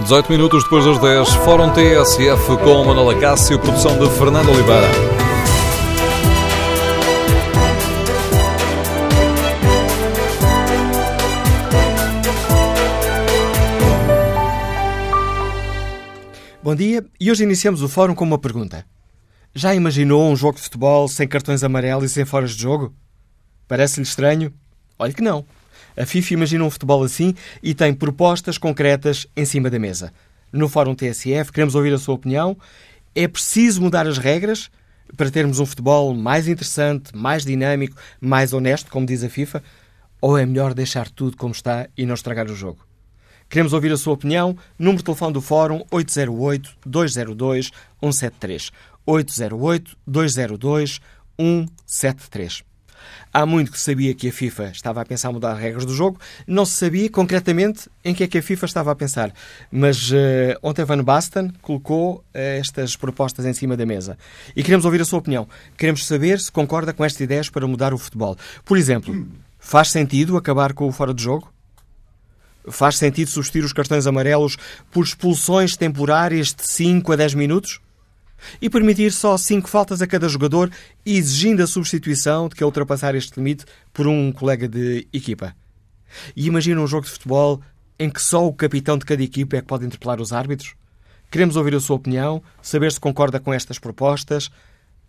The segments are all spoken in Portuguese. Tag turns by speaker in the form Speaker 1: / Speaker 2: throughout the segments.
Speaker 1: 18 minutos depois das 10, Fórum TSF com Manuela Cássio, produção de Fernando Oliveira.
Speaker 2: Bom dia e hoje iniciamos o fórum com uma pergunta. Já imaginou um jogo de futebol sem cartões amarelos e sem foras de jogo? Parece-lhe estranho? Olhe que não. A FIFA imagina um futebol assim e tem propostas concretas em cima da mesa. No Fórum TSF, queremos ouvir a sua opinião. É preciso mudar as regras para termos um futebol mais interessante, mais dinâmico, mais honesto, como diz a FIFA? Ou é melhor deixar tudo como está e não estragar o jogo? Queremos ouvir a sua opinião. Número de telefone do Fórum 808-202-173. 808-202-173. Há muito que sabia que a FIFA estava a pensar mudar as regras do jogo. Não se sabia concretamente em que é que a FIFA estava a pensar. Mas uh, ontem Van Basten colocou uh, estas propostas em cima da mesa. E queremos ouvir a sua opinião. Queremos saber se concorda com estas ideias para mudar o futebol. Por exemplo, faz sentido acabar com o fora de jogo? Faz sentido substituir os cartões amarelos por expulsões temporárias de 5 a 10 minutos? E permitir só 5 faltas a cada jogador, exigindo a substituição de que ultrapassar este limite por um colega de equipa? E imagina um jogo de futebol em que só o capitão de cada equipa é que pode interpelar os árbitros? Queremos ouvir a sua opinião, saber se concorda com estas propostas,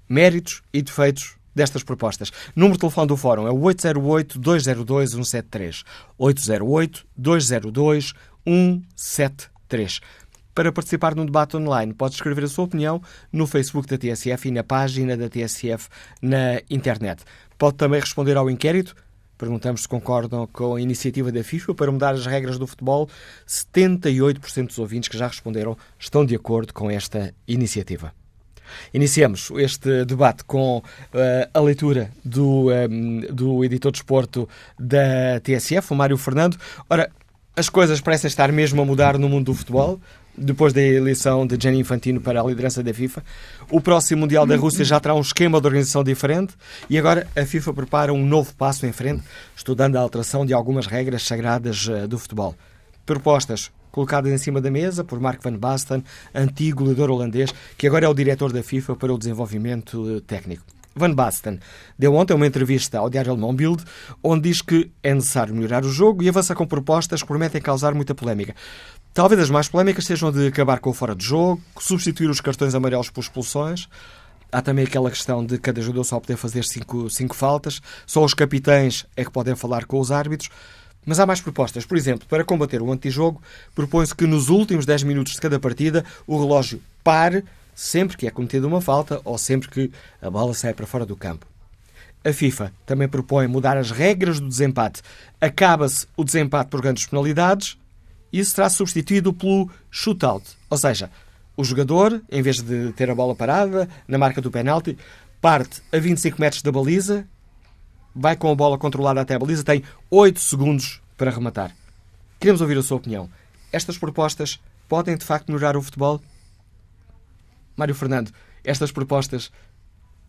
Speaker 2: méritos e defeitos destas propostas. Número de telefone do Fórum é o 808-202-173. 808-202-173. Para participar num debate online, pode escrever a sua opinião no Facebook da TSF e na página da TSF na internet. Pode também responder ao inquérito. Perguntamos se concordam com a iniciativa da FIFA para mudar as regras do futebol. 78% dos ouvintes que já responderam estão de acordo com esta iniciativa. Iniciamos este debate com uh, a leitura do, um, do editor de esporto da TSF, o Mário Fernando. Ora, as coisas parecem estar mesmo a mudar no mundo do futebol depois da eleição de Gianni Infantino para a liderança da FIFA. O próximo Mundial da Rússia já terá um esquema de organização diferente e agora a FIFA prepara um novo passo em frente, estudando a alteração de algumas regras sagradas do futebol. Propostas colocadas em cima da mesa por Mark van Basten, antigo goleador holandês, que agora é o diretor da FIFA para o desenvolvimento técnico. Van Basten deu ontem uma entrevista ao diário alemão Bild, onde diz que é necessário melhorar o jogo e avança com propostas que prometem causar muita polémica. Talvez as mais polémicas sejam de acabar com o fora de jogo, substituir os cartões amarelos por expulsões. Há também aquela questão de cada jogador só poder fazer cinco, cinco faltas, só os capitães é que podem falar com os árbitros. Mas há mais propostas. Por exemplo, para combater o antijogo, propõe-se que nos últimos 10 minutos de cada partida o relógio pare sempre que é cometida uma falta ou sempre que a bola sai para fora do campo. A FIFA também propõe mudar as regras do desempate. Acaba-se o desempate por grandes penalidades e isso será substituído pelo shootout. Ou seja, o jogador, em vez de ter a bola parada na marca do penalti, parte a 25 metros da baliza, vai com a bola controlada até a baliza, tem 8 segundos para rematar. Queremos ouvir a sua opinião. Estas propostas podem de facto melhorar o futebol? Mário Fernando, estas propostas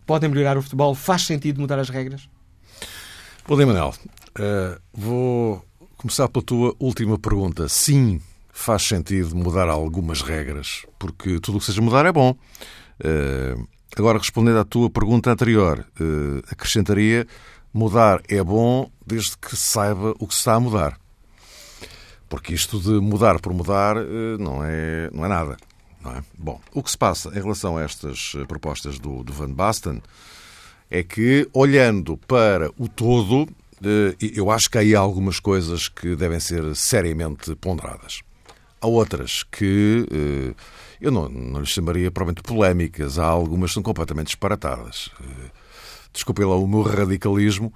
Speaker 2: podem melhorar o futebol? Faz sentido mudar as regras?
Speaker 3: Bom dia. Uh, vou começar pela tua última pergunta. Sim, faz sentido mudar algumas regras, porque tudo o que seja mudar é bom. Uh, agora, respondendo à tua pergunta anterior, uh, acrescentaria mudar é bom desde que saiba o que se está a mudar. Porque isto de mudar por mudar não é, não é nada. É? Bom, o que se passa em relação a estas eh, propostas do, do Van Basten é que, olhando para o todo, eh, eu acho que há aí algumas coisas que devem ser seriamente ponderadas. Há outras que eh, eu não, não lhes chamaria provavelmente polémicas, há algumas que são completamente disparatadas. Desculpem lá o meu radicalismo,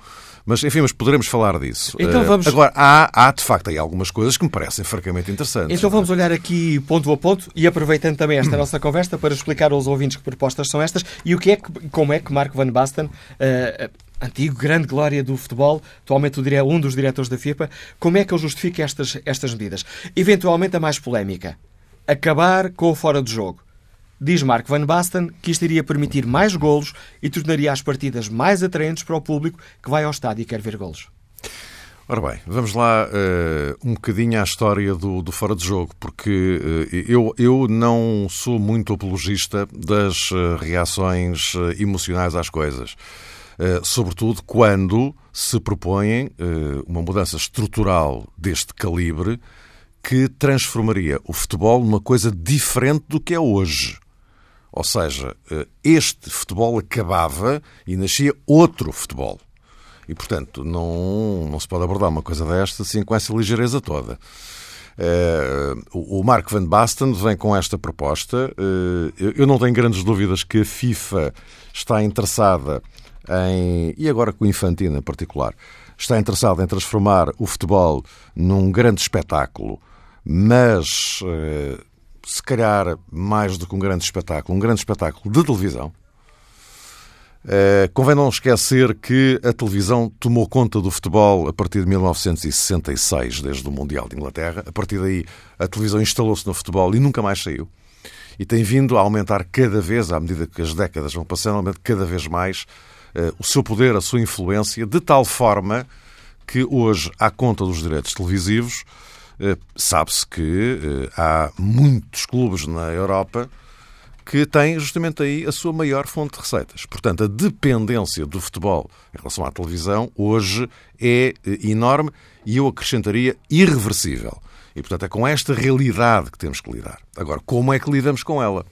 Speaker 3: mas, enfim, mas poderemos falar disso.
Speaker 2: Então
Speaker 3: eh,
Speaker 2: vamos...
Speaker 3: Agora, há, há, de facto aí algumas coisas que me parecem francamente interessantes.
Speaker 2: Então vamos olhar aqui ponto a ponto e aproveitando também esta nossa conversa para explicar aos ouvintes que propostas são estas e o que é que, como é que Marco Van Basten, uh, antigo grande glória do futebol, atualmente um dos diretores da FIFA, como é que ele justifica estas, estas medidas? Eventualmente a mais polémica. Acabar com o fora de jogo. Diz Mark Van Basten que isto iria permitir mais golos e tornaria as partidas mais atraentes para o público que vai ao estádio e quer ver golos.
Speaker 3: Ora bem, vamos lá uh, um bocadinho à história do, do fora de jogo, porque uh, eu, eu não sou muito apologista das uh, reações emocionais às coisas. sobretudo quando se propõem uma mudança estrutural deste calibre que transformaria o futebol numa coisa diferente do que é hoje. Ou seja, este futebol acabava e nascia outro futebol. E, portanto, não, não se pode abordar uma coisa desta assim com essa ligeireza toda. Uh, o Mark Van Basten vem com esta proposta. Uh, eu não tenho grandes dúvidas que a FIFA está interessada em, e agora com o Infantino em particular, está interessada em transformar o futebol num grande espetáculo, mas se calhar mais do que um grande espetáculo, um grande espetáculo de televisão. Uh, convém não esquecer que a televisão tomou conta do futebol a partir de 1966, desde o Mundial de Inglaterra. A partir daí, a televisão instalou-se no futebol e nunca mais saiu. E tem vindo a aumentar cada vez, à medida que as décadas vão passando, cada vez mais uh, o seu poder, a sua influência, de tal forma que hoje, à conta dos direitos televisivos, sabe-se que há muitos clubes na Europa que tem justamente aí a sua maior fonte de receitas. Portanto, a dependência do futebol em relação à televisão hoje é eh, enorme e eu acrescentaria irreversível. E, portanto, é com esta realidade que temos que lidar. Agora, como é que lidamos com ela?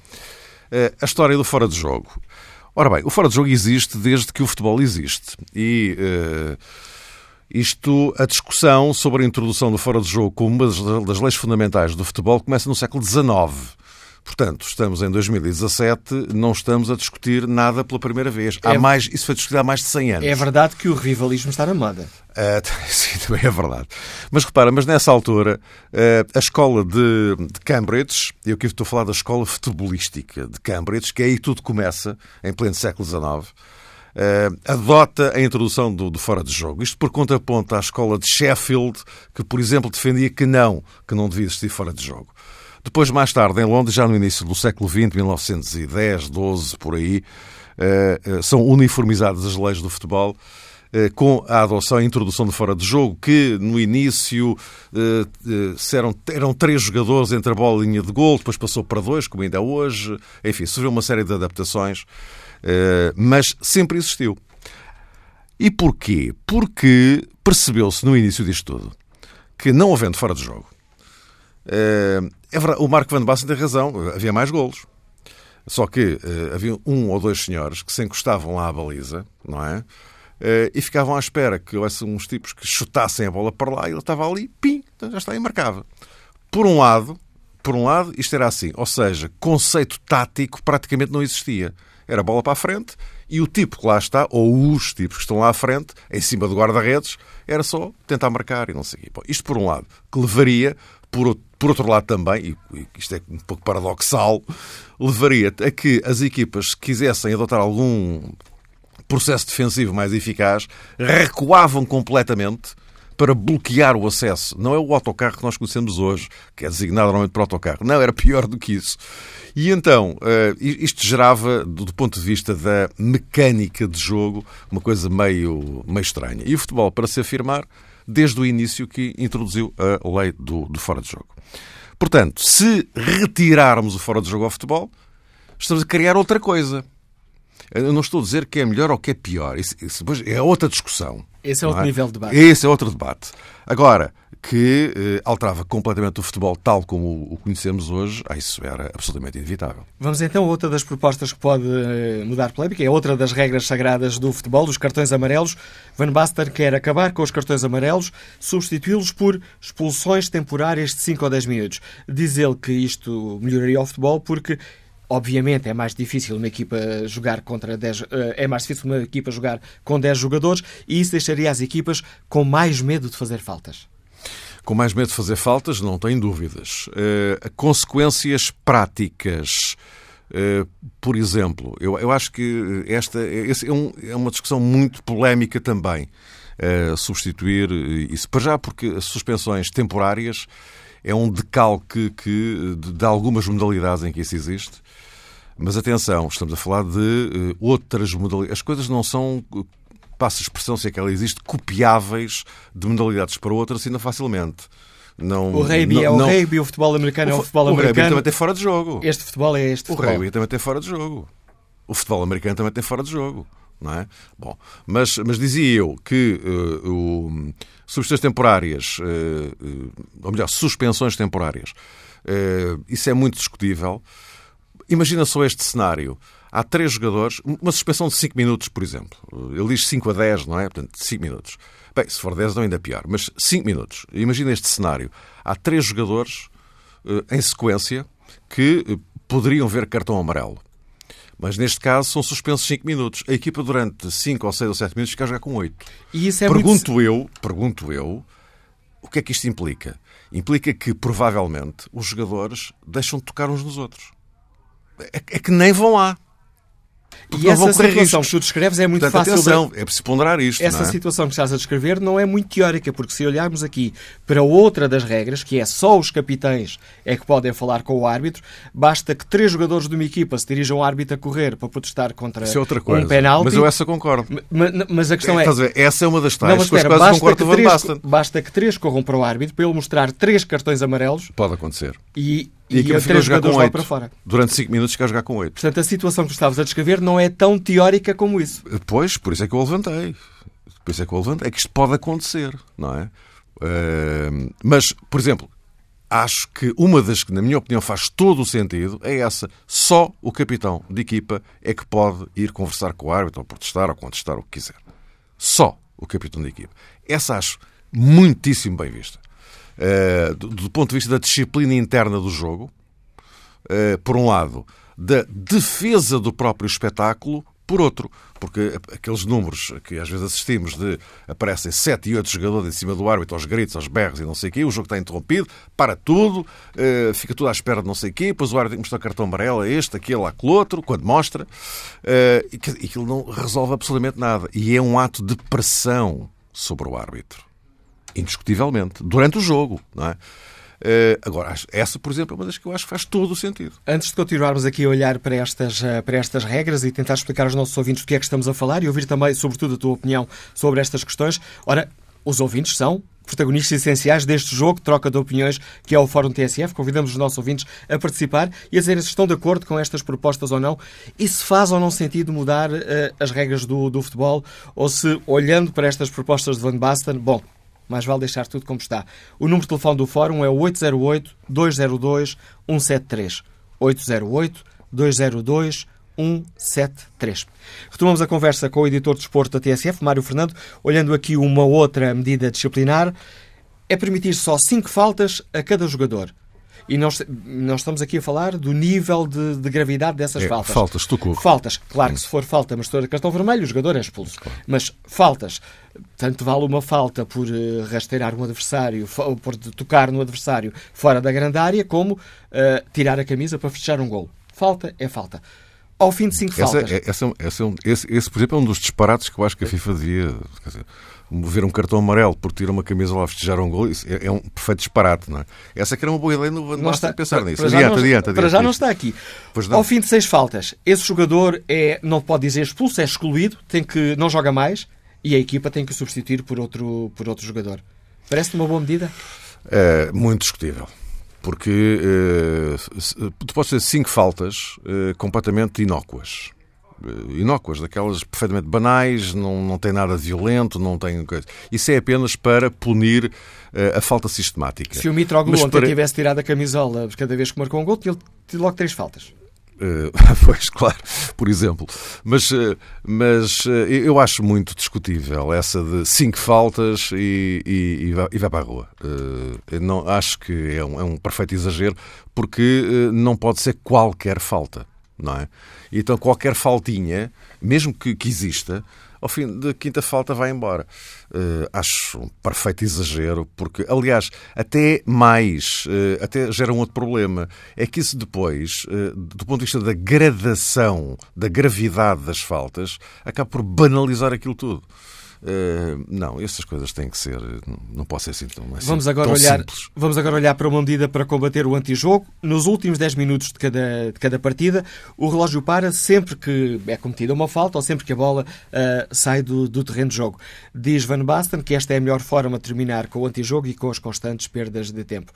Speaker 3: Eh, a história do fora de jogo. Ora bem, o fora de jogo existe desde que o futebol existe. E. Uh, isto, a discussão sobre a introdução do fora de jogo como uma das leis fundamentais do futebol começa no século XIX. Portanto, estamos em 2017, não estamos a discutir nada pela primeira vez. Há é, mais, isso foi discutido há mais de 100 anos.
Speaker 2: É verdade que o rivalismo está na moda.
Speaker 3: Uh, sim, também é verdade. Mas repara, mas nessa altura, uh, a escola de, de Cambridge, eu aqui estou a falar da escola futebolística de Cambridge, que é aí tudo começa, em pleno século XIX, uh, adota a introdução do, do, fora de jogo. Isto por contraponto à escola de Sheffield, que, por exemplo, defendia que não, que não devia existir fora de jogo. Depois, mais tarde, em Londres, já no início do século XX, 1910, 12, por aí, eh, são uniformizadas as leis do futebol com a adoção e introdução de fora de jogo, que no início eram, eram três jogadores entre a bola e a linha de gol, depois passou para dois, como ainda é hoje. Enfim, sofreu uma série de adaptações, mas sempre existiu. E porquê? Porque percebeu-se no início disto tudo que, não havendo fora de jogo, é verdade, o Marco Van Basten tem razão, havia mais golos. Só que uh, havia um ou dois senhores que se encostavam lá à baliza, não é? E ficavam à espera que houvesse uns tipos que chutassem a bola para lá e ele estava ali, pim, então já está e marcava. Por um lado, por um lado, isto era assim, ou seja, conceito tático praticamente não existia. Era bola para a frente e o tipo que lá está, ou os tipos que estão lá à frente, em cima do guarda-redes, era só tentar marcar e não sei o quê. Isto por um lado, que levaria por, por outro lado também, e isto é um pouco paradoxal, levaria a que as equipas que quisessem adotar algum processo defensivo mais eficaz recuavam completamente para bloquear o acesso. Não é o autocarro que nós conhecemos hoje, que é designado normalmente para autocarro. Não, era pior do que isso. E então, eh, isto gerava, do ponto de vista da mecânica de jogo, uma coisa meio, meio estranha. E o futebol, para se afirmar, desde o início que introduziu a lei do, do fora de jogo. Portanto, se retirarmos o fora de jogo ao futebol, estamos a criar outra coisa. Eu não estou a dizer que é melhor ou que é pior. Isso, isso é outra discussão.
Speaker 2: Esse é outro é? nível de debate.
Speaker 3: Esse é outro debate. Agora, que eh, alterava completamente o futebol tal como o conhecemos hoje, ah, isso era absolutamente inevitável.
Speaker 2: Vamos então a outra das propostas que pode eh, mudar polémica, é outra das regras sagradas do futebol, dos cartões amarelos. Van Basten quer acabar com os cartões amarelos, substituí-los por expulsões temporárias de 5 ou 10 minutos. Diz ele que isto melhoraria o futebol porque Obviamente é mais difícil uma equipa jogar contra 10, eh, é mais difícil uma equipa jogar com 10 jogadores e isso deixaria as equipas com mais medo de fazer faltas
Speaker 3: com mais medo de fazer faltas, não tem dúvidas. Uh, consequências práticas. Uh, por exemplo, eu, eu acho que esta é, um, é uma discussão muito polémica também. Uh, substituir isso. Para já, porque as suspensões temporárias é um decalque que, de, de algumas modalidades em que isso existe. Mas atenção, estamos a falar de outras modalidades. As coisas não são passa a expressão, se é que ela existe, copiáveis de modalidades para outras, assim não facilmente. Não,
Speaker 2: o rugby é o
Speaker 3: não,
Speaker 2: rugby, o futebol americano
Speaker 3: o,
Speaker 2: é o futebol
Speaker 3: o
Speaker 2: americano.
Speaker 3: O rugby também tem fora de jogo.
Speaker 2: Este futebol é este
Speaker 3: o
Speaker 2: futebol.
Speaker 3: O rugby também tem fora de jogo. O futebol americano também tem fora de jogo. Não é? Bom, mas, mas dizia eu que uh, o, substituições temporárias, uh, uh, ou melhor, suspensões temporárias, isso é muito discutível. Imagina só este cenário. Há três jogadores, uma suspensão de 5 minutos, por exemplo. Ele diz 5 a 10, não é? Portanto, 5 minutos. Bem, se for 10, não ainda pior. Mas 5 minutos. Imagina este cenário. Há três jogadores em sequência que poderiam ver cartão amarelo. Mas neste caso são suspensos 5 minutos. A equipa durante 5 ou 6 ou 7 minutos fica a jogar com 8.
Speaker 2: E isso é
Speaker 3: pergunto
Speaker 2: muito...
Speaker 3: eu, pergunto eu, o que é que isto implica? Implica que provavelmente os jogadores deixam de tocar uns nos outros. É, é que nem vão lá.
Speaker 2: E essa situação que tu descreves é muito
Speaker 3: Portanto,
Speaker 2: fácil.
Speaker 3: Atenção,
Speaker 2: de...
Speaker 3: é preciso ponderar isto.
Speaker 2: Essa
Speaker 3: é?
Speaker 2: situação que estás a descrever não é muito teórica, porque se olharmos aqui para outra das regras, que é só os capitães é que podem falar com o árbitro, basta que três jogadores de uma equipa se dirijam ao árbitro a correr para protestar contra
Speaker 3: Isso é outra coisa.
Speaker 2: um penalti.
Speaker 3: Mas eu essa concordo.
Speaker 2: Mas, mas a questão é.
Speaker 3: Estás a ver? Essa é uma das tais
Speaker 2: Não, mas
Speaker 3: com as
Speaker 2: espera,
Speaker 3: quais eu
Speaker 2: basta,
Speaker 3: concordo
Speaker 2: que três, basta que três corram para o árbitro para ele mostrar três cartões amarelos
Speaker 3: Pode acontecer.
Speaker 2: e,
Speaker 3: E
Speaker 2: e,
Speaker 3: equipa
Speaker 2: a
Speaker 3: fica a
Speaker 2: três
Speaker 3: jogar
Speaker 2: jogadores
Speaker 3: com
Speaker 2: lá
Speaker 3: 8.
Speaker 2: para fora.
Speaker 3: Durante 5 minutos a jogar com 8.
Speaker 2: Portanto, a situação que estavas a descrever não é tão teórica como isso.
Speaker 3: Pois, por isso é que eu levantei. Por isso é que eu levantei. É que isto pode acontecer, não é? Uh, mas, por exemplo, acho que uma das que, na minha opinião, faz todo o sentido é essa. Só o capitão de equipa é que pode ir conversar com o árbitro, ou protestar, ou contestar, o que quiser. Só o capitão de equipa. Essa acho muitíssimo bem vista. Uh, do, ponto de vista da disciplina interna do jogo, uh, por um lado, da defesa do próprio espetáculo, por outro, porque aqueles números que às vezes assistimos de aparecem sete e oito jogadores em cima do árbitro, aos gritos, aos berros e não sei o quê, o jogo está interrompido, para tudo, uh, fica tudo à espera de não sei o quê, depois o árbitro mostrar cartão amarelo a este, aquele, aquele outro, quando mostra, e aquilo não resolve absolutamente nada. E é um ato de pressão sobre o árbitro. Indiscutivelmente. Durante o jogo, não é? Uh, agora, essa, por exemplo, é uma das que eu acho que faz todo o sentido.
Speaker 2: Antes de continuarmos aqui a olhar para estas, para estas regras e tentar explicar aos nossos ouvintes do que é que estamos a falar e ouvir também, sobretudo, a tua opinião sobre estas questões, ora, os ouvintes são protagonistas essenciais deste jogo, troca de opiniões, que é o Fórum TSF. Convidamos os nossos ouvintes a participar e a dizer se estão de acordo com estas propostas ou não e se faz ou não sentido mudar uh, as regras do, do futebol ou se, olhando para estas propostas de Van Basten, bom, mais vale deixar tudo como está. O número de telefone do Fórum é o 808-202-173. 808-202-173. Retomamos a conversa com o editor de desporto da TSF, Mário Fernando, olhando aqui uma outra medida disciplinar. É permitir só 5 faltas a cada jogador. E nós, nós estamos aqui a falar do nível de, de gravidade dessas
Speaker 3: é,
Speaker 2: faltas.
Speaker 3: Faltas, tocou.
Speaker 2: Faltas. Claro que se for falta, mas de cartão vermelho, o jogador é expulso. Claro. Mas faltas. Tanto vale uma falta por uh, rasteirar um adversário, por tocar no adversário fora da grande área, como uh, tirar a camisa para fechar um gol. Falta é falta. Ao fim de cinco
Speaker 3: essa,
Speaker 2: faltas.
Speaker 3: É, essa, essa é um, esse, esse, por exemplo, é um dos disparates que eu acho que a FIFA devia. Dizer, ver um cartão amarelo por tirar uma camisa lá festejar um gol, isso é, é um perfeito disparate, não é? Essa que era uma boa ideia, não, não está a pensar
Speaker 2: para,
Speaker 3: nisso.
Speaker 2: Para
Speaker 3: adiante,
Speaker 2: não,
Speaker 3: adiante, adiante.
Speaker 2: Para já não está aqui.
Speaker 3: Ao
Speaker 2: fim de seis faltas, esse jogador é, não pode dizer expulso, é excluído, tem que, não joga mais e a equipa tem que o substituir por outro, por outro jogador. Parece-te uma boa medida?
Speaker 3: É muito discutível. Porque uh, tu podes ter cinco faltas uh, completamente inócuas inócuas, daquelas perfeitamente banais, não, não tem nada de violento, não tem coisa. Isso é apenas para punir a falta sistemática.
Speaker 2: Se o Mitroglou ontem para... tivesse tirado a camisola cada vez que marcou um gol, tinha logo três faltas.
Speaker 3: Uh, pois, claro, por exemplo. Mas, uh, mas uh, eu acho muito discutível essa de cinco faltas e, e, e, vai, e vai, para a rua. não, acho que é um, é um perfeito exagero, porque não pode ser qualquer falta não é? Então qualquer faltinha, mesmo que, que exista, ao fim da quinta falta vai embora. Uh, acho um perfeito exagero, porque, aliás, até mais, uh, até gera um outro problema. É que isso depois, uh, do ponto de vista da gradação, da gravidade das faltas, acaba por banalizar aquilo tudo. Uh, não, essas coisas têm que ser, não pode ser assim tão, assim,
Speaker 2: vamos agora
Speaker 3: tão
Speaker 2: olhar,
Speaker 3: simples.
Speaker 2: Vamos agora olhar para uma medida para combater o antijogo. Nos últimos 10 minutos de cada, de cada partida, o relógio para sempre que é cometida uma falta ou sempre que a bola uh, sai do, do, terreno de jogo. Diz Van Basten que esta é a melhor forma de terminar com o antijogo e com as constantes perdas de tempo.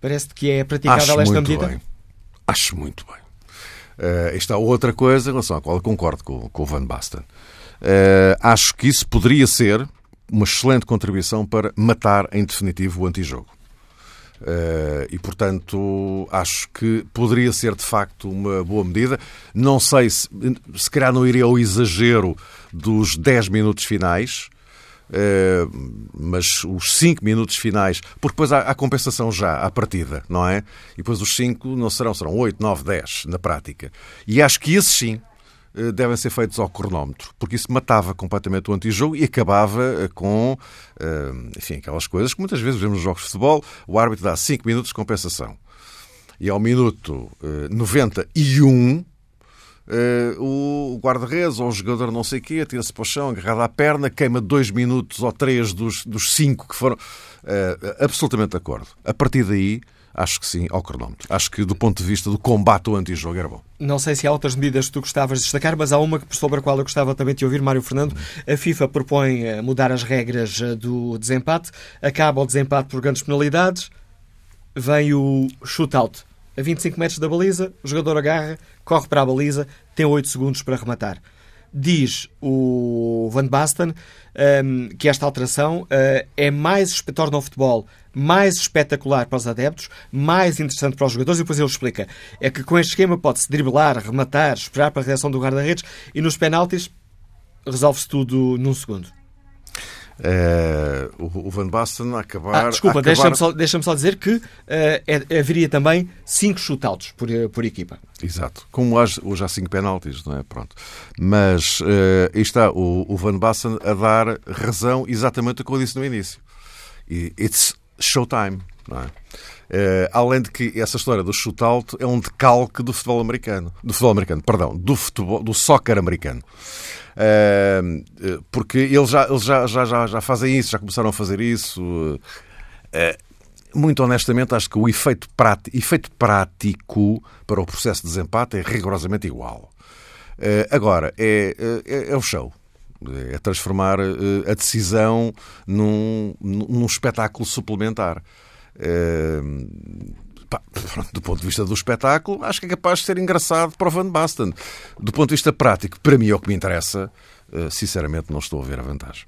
Speaker 2: Parece que é praticável
Speaker 3: Acho
Speaker 2: esta
Speaker 3: muito
Speaker 2: medida?
Speaker 3: Bem. Acho muito bem. Uh, esta outra coisa em relação à qual eu concordo com, com o Van Basten. Uh, acho que isso poderia ser uma excelente contribuição para matar em definitivo o antijogo. Uh, e, portanto, acho que poderia ser de facto uma boa medida. Não sei se, se calhar, não iria ao exagero dos 10 minutos finais, uh, mas os 5 minutos finais, porque depois há, há, compensação já à partida, não é? E depois os 5 não serão, serão 8, 9, 10 na prática. E acho que esses sim eh, devem ser feitos ao cronómetro, porque isso matava completamente o antijogo e acabava eh, com, eh, enfim, aquelas coisas que muitas vezes vemos nos jogos de futebol, o árbitro dá 5 minutos de compensação. E ao minuto 91, o guarda-redes ou o jogador não sei o quê, tira-se para o chão, agarrado à perna, queima dois minutos ou três dos, dos cinco que foram. absolutamente de acordo. A partir daí, acho que sim, ao cronómetro. Acho que do ponto de vista do combate ao antijogo era bom.
Speaker 2: Não sei se há outras medidas que tu gostavas de destacar, mas há uma sobre a qual eu gostava também de ouvir, Mário Fernando. A FIFA propõe eh, mudar as regras eh, do desempate, acaba o desempate por grandes penalidades, vem o shootout. A 25 metros da baliza, o jogador agarra, corre para a baliza, tem 8 segundos para rematar. Diz o Van Basten um, que esta alteração uh, é mais, torna o futebol mais espetacular para os adeptos, mais interessante para os jogadores, e depois ele explica. É que com este esquema pode-se driblar, rematar, esperar para a reação do guarda-redes e nos penaltis resolve-se tudo num segundo.
Speaker 3: Uh, o, Van Basten a acabar.
Speaker 2: Ah, desculpa,
Speaker 3: acabar...
Speaker 2: deixa-me só, deixa só dizer que uh, é, haveria também 5 shootouts por, por equipa.
Speaker 3: Exato. Como hoje, hoje há 5 penaltis, não é? Pronto. Mas uh, aí está o, o Van Basten a dar razão exatamente ao que eu disse no início. It's showtime, é? Uh, além de que essa história do shootout é um decalque do futebol americano. Do futebol americano, perdão, do, futebol, do soccer americano. Uh, porque eles, já, eles já, já, já, já fazem isso, já começaram a fazer isso. Muito honestamente, acho que o efeito, prático, efeito prático para o processo de desempate é rigorosamente igual. agora, é, é, é o show é transformar a decisão num, num espetáculo suplementar. Uh, pá, do ponto de vista do espetáculo, acho que é capaz de ser engraçado para o Van Basten. Do ponto de vista prático, para mim é o que me interessa. Uh, sinceramente, não estou a ver a vantagem.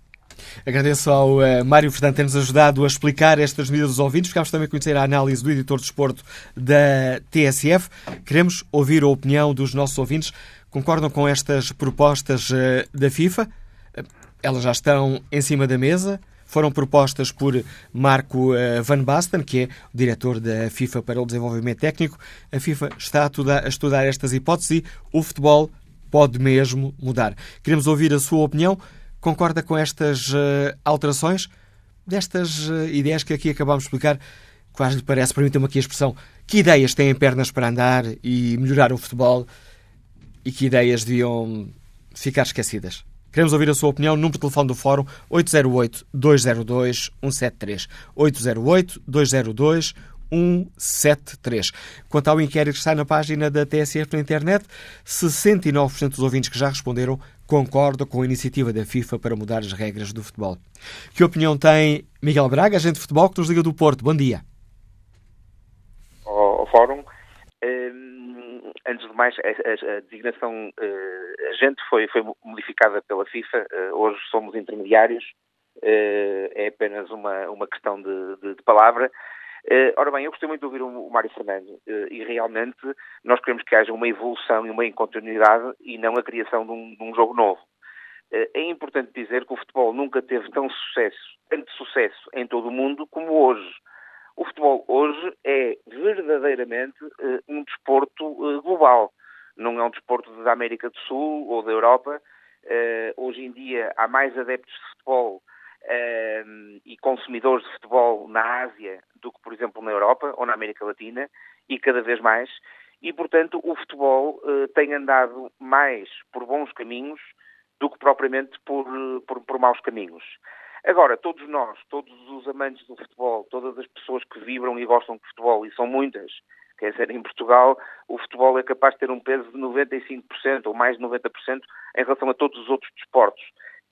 Speaker 2: Agradeço ao uh, Mário Fernando ter-nos ajudado a explicar estas medidas dos ouvintes. Ficámos também a conhecer a análise do editor de esporto da TSF. Queremos ouvir a opinião dos nossos ouvintes. Concordam com estas propostas uh, da FIFA? Elas já estão em cima da mesa. Foram propostas por Marco eh, Van Basten, que é o diretor da FIFA para o Desenvolvimento Técnico. A FIFA está a estudar estas hipóteses e o futebol pode mesmo mudar. Queremos ouvir a sua opinião. Concorda com estas uh, alterações? Destas uh, ideias que aqui acabámos de explicar, quase lhe parece, permitam-me aqui a expressão, que ideias têm pernas para andar e melhorar o futebol e que ideias deviam ficar esquecidas? Queremos ouvir a sua opinião. Número de telefone do Fórum 808-202-173. 808-202-173. Quanto ao inquérito que está na página da TSF na internet, 69% dos ouvintes que já responderam concordam com a iniciativa da FIFA para mudar as regras do futebol. Que opinião tem Miguel Braga, agente de futebol, que nos liga do Porto? Bom dia.
Speaker 4: Ao, Fórum, hum, antes de mais, a, a, designação uh, agente foi, foi modificada pela FIFA. Uh, hoje somos intermediários. Uh, é apenas uma, uma questão de, de, de palavra. ora bem, eu gostei muito de ouvir o, o Mário Fernando e realmente nós queremos que haja uma evolução e uma incontinuidade e não a criação de um, de um jogo novo. É importante dizer que o futebol nunca teve tão sucesso, tanto sucesso em todo o mundo como hoje. O futebol hoje é verdadeiramente uh, um desporto uh, global. Não é um desporto da América do Sul ou da Europa. Uh, hoje em dia há mais adeptos de futebol e consumidores de futebol na Ásia do que, por exemplo, na Europa ou na América Latina e cada vez mais. E, portanto, o futebol tem andado mais por bons caminhos do que propriamente por, por, por maus caminhos. Agora, todos nós, todos os amantes do futebol, todas as pessoas que vibram e gostam de futebol, e são muitas, quer dizer, em Portugal o futebol é capaz de ter um peso de 95% ou mais de 90% em relação a todos os outros desportos.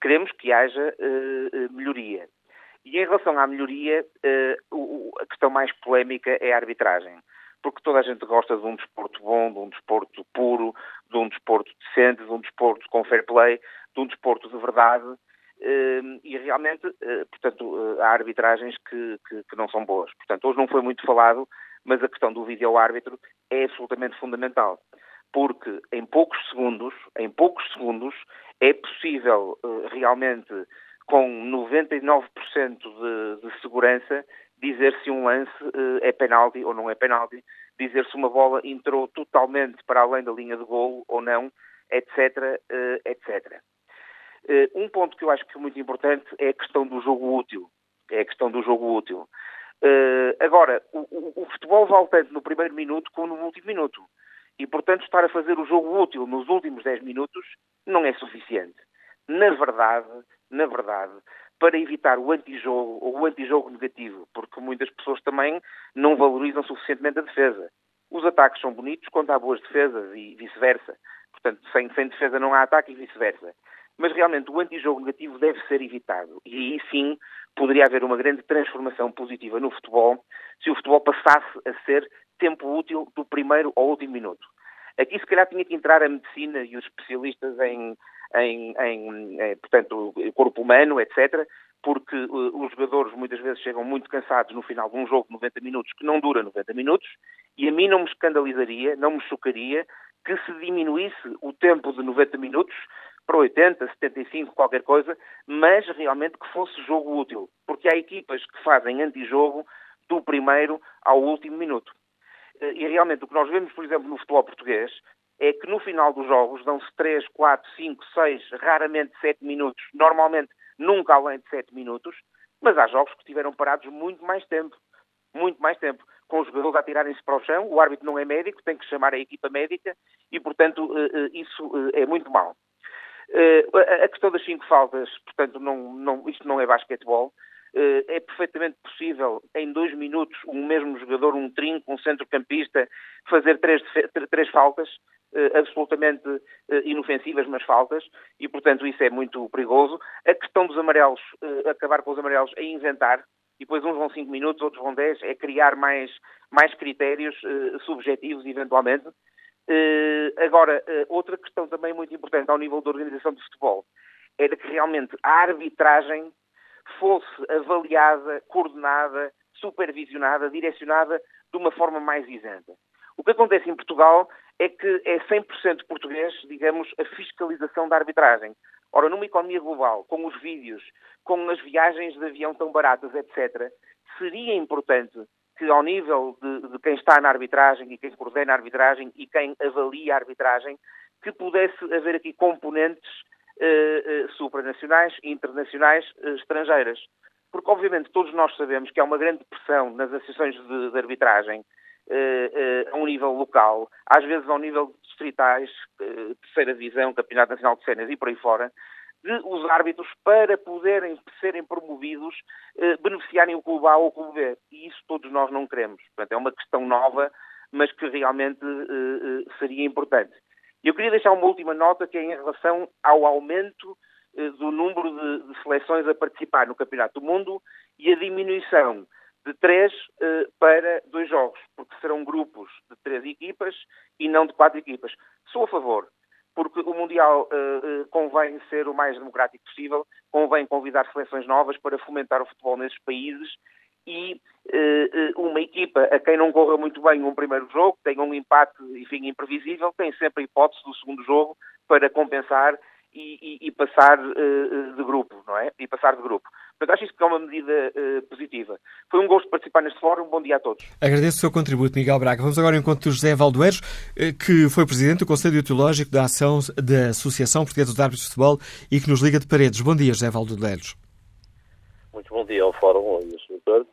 Speaker 4: Queremos que haja uh, melhoria. E em relação à melhoria, uh, a questão mais polémica é a arbitragem. Porque toda a gente gosta de um desporto bom, de um desporto puro, de um desporto decente, de um desporto com fair play, de um desporto de verdade. Uh, e realmente, uh, portanto, há arbitragens que, que, que, não são boas. Portanto, hoje não foi muito falado, mas a questão do vídeo-árbitro é absolutamente fundamental. Porque em poucos segundos, em poucos segundos, é possível realmente com 99% de, de segurança, dizer se um lance é penalti ou não é penalti, dizer se uma bola entrou totalmente para além da linha de golo ou não, etc, etc. Uh, um ponto que eu acho que é muito importante é a questão do jogo útil. É a questão do jogo útil. agora, o, o, o, futebol vale tanto no primeiro minuto como no último minuto. E, portanto, estar a fazer o jogo útil nos últimos 10 minutos não é suficiente. Na verdade, na verdade, para evitar o antijogo ou o antijogo negativo, porque muitas pessoas também não valorizam suficientemente a defesa. Os ataques são bonitos quando há boas defesas e vice-versa. Portanto, sem, sem defesa não há ataque e vice-versa. Mas realmente o antijogo negativo deve ser evitado. E aí sim poderia haver uma grande transformação positiva no futebol se o futebol passasse a ser tempo útil do primeiro ao último minuto. Aqui se calhar tinha que entrar a medicina e os especialistas em, em, em, em portanto, corpo humano, etc., porque uh, os jogadores muitas vezes chegam muito cansados no final de um jogo de 90 minutos que não dura 90 minutos, e a mim não me escandalizaria, não me chocaria que se diminuísse o tempo de 90 minutos para 80, 75, qualquer coisa, mas realmente que fosse jogo útil, porque há equipas que fazem antijogo do primeiro ao último minuto. Uh, e realmente o que nós vemos, por exemplo, no futebol português, é que no final dos jogos dão-se 3, 4, 5, 6, raramente 7 minutos, normalmente nunca além de 7 minutos, mas há jogos que estiveram parados muito mais tempo. Muito mais tempo. Com os jogadores a tirarem-se para o chão, o árbitro não é médico, tem que chamar a equipa médica e, portanto, eh, eh, isso eh, é muito mau. A questão das cinco faltas, portanto, não, não, isto não é basquetebol. É perfeitamente possível, em dois minutos, um mesmo jogador, um trinco, um centrocampista, fazer três, três faltas. Eh, absolutamente eh, inofensivas, mas faltas, e portanto isso é muito perigoso. A questão dos amarelos, eh, acabar com os amarelos, é inventar, e depois uns vão 5 minutos, outros vão 10, é criar mais, mais critérios subjetivos, eventualmente. Agora, outra questão também muito importante ao nível da organização de futebol era que realmente a arbitragem fosse avaliada, coordenada, supervisionada, direcionada de uma forma mais isenta. O que acontece em Portugal é que é 100% português, digamos, a fiscalização da arbitragem. Ora, numa economia global, com os vídeos, com as viagens de avião tão baratas, etc., seria importante que, ao nível de, de, quem está na arbitragem e quem coordena a arbitragem e quem avalia a arbitragem, que pudesse haver aqui componentes eh, eh, supranacionais, internacionais, eh, estrangeiras. Porque, obviamente, todos nós sabemos que há uma grande pressão nas associações de, de arbitragem eh, eh, a um nível local, às vezes ao nível distritais, eh, terceira divisão, campeonato nacional de cenas e por aí fora, de os árbitros, para poderem serem promovidos, beneficiarem o clube A ou o clube B. E isso todos nós não queremos. Portanto, é uma questão nova, mas que realmente seria importante. Eu queria deixar uma última nota que é em relação ao aumento do número de, de seleções a participar no Campeonato do Mundo e a diminuição de três uh, para dois jogos, porque serão grupos de três equipas e não de quatro equipas. Sou a favor, porque o Mundial uh, uh, convém ser o mais democrático possível, convém convidar seleções novas para fomentar o futebol nesses países e uma equipa a quem não corra muito bem um primeiro jogo, tenha um empate, enfim, imprevisível, tem sempre a hipótese do segundo jogo para compensar e, e, e passar de grupo, não é? E passar de grupo. Portanto, acho isso que é uma medida uh, positiva. Foi um gosto participar neste fórum. Bom dia a todos.
Speaker 2: Agradeço o seu contributo, Miguel Braga. Vamos agora ao encontro de José Valdoeiros, eh, que foi presidente do Conselho Teológico da Ação da Associação Portuguesa dos Árbitros de Futebol e que nos liga de paredes. Bom dia, José Valdoeiros.
Speaker 5: Muito bom dia ao fórum e ao senhor.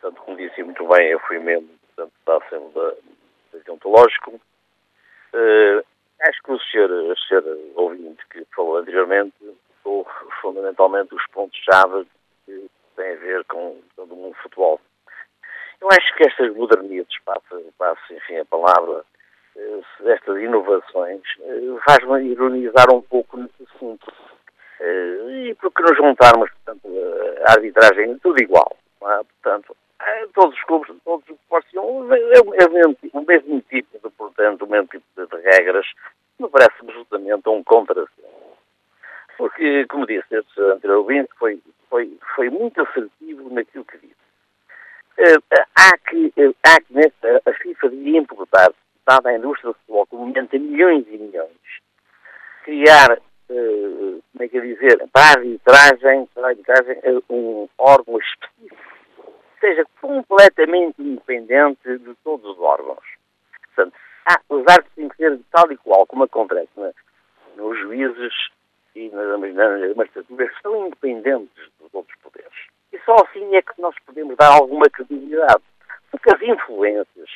Speaker 5: Portanto, como disse muito bem, eu fui membro portanto, da Assembleia da Teológico. Uh, acho que o senhor, o senhor ouvinte que falou anteriormente ou fundamentalmente os pontos-chave que têm a ver com, com o mundo futebol. Eu acho que estas modernidades, passo, passo enfim a palavra, eh, estas inovações, eh, faz-me ironizar um pouco nesse assunto. Eh, e porque nos juntarmos, portanto, a arbitragem tudo igual. É? Portanto, todos os clubes, todos proporcionam é mesmo, o mesmo tipo de, portanto, o mesmo tipo de, regras, me parece absolutamente um contrassenso. Porque, como disse esse anteriormente, foi, foi, foi muito assertivo naquilo que disse. Uh, há que, uh, há que a FIFA devia importar, dada a indústria do futebol, que movimenta milhões e milhões, criar, uh, como é que é dizer, para a arbitragem, para a arbitragem um órgão específico, seja completamente independente de todos os órgãos. Portanto, há, os árbitros têm que ser tal e qual como acontece né, nos juízes e nas magistraturas são independentes dos outros poderes. E só assim é que nós podemos dar alguma credibilidade. Porque as influências,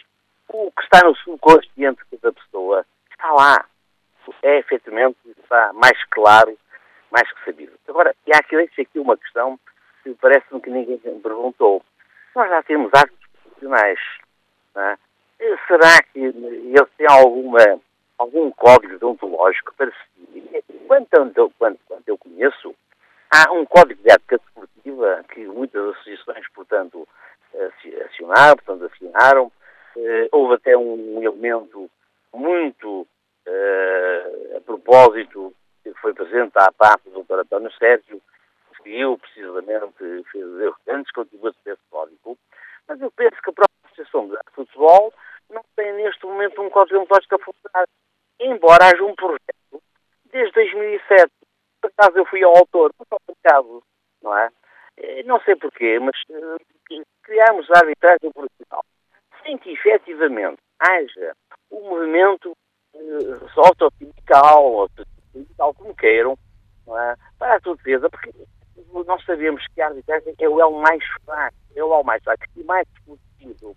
Speaker 5: o que está no subconsciente da pessoa, está lá. É efetivamente, está mais claro, mais que sabido. Agora, e há aqui, aqui uma questão que parece-me que ninguém me perguntou. Nós já temos árbitros profissionais. É? Será que eles têm alguma, algum código deontológico para seguir? Quanto, quanto, quanto eu conheço, há um código de ética desportiva que muitas associações, portanto, acionaram, portanto, assinaram. Eh, houve até um elemento muito uh, a propósito que foi presente à parte do Dr. António Sérgio, que eu, precisamente, fez grandes contributos para esse código. Mas eu penso que a própria Associação de Futebol não tem neste momento um código deontológico a funcionar. Embora haja um projeto desde 2007. Por acaso eu fui ao autor, por acaso, não é? Eh, não sei porquê, mas uh, criámos a arbitragem profissional sem que efetivamente haja um movimento uh, sociosindical ou sindical, como queiram, é? para a sua defesa, porque nós sabemos que a arbitragem é o elo mais fraco, é o mais fraco e mais discutido.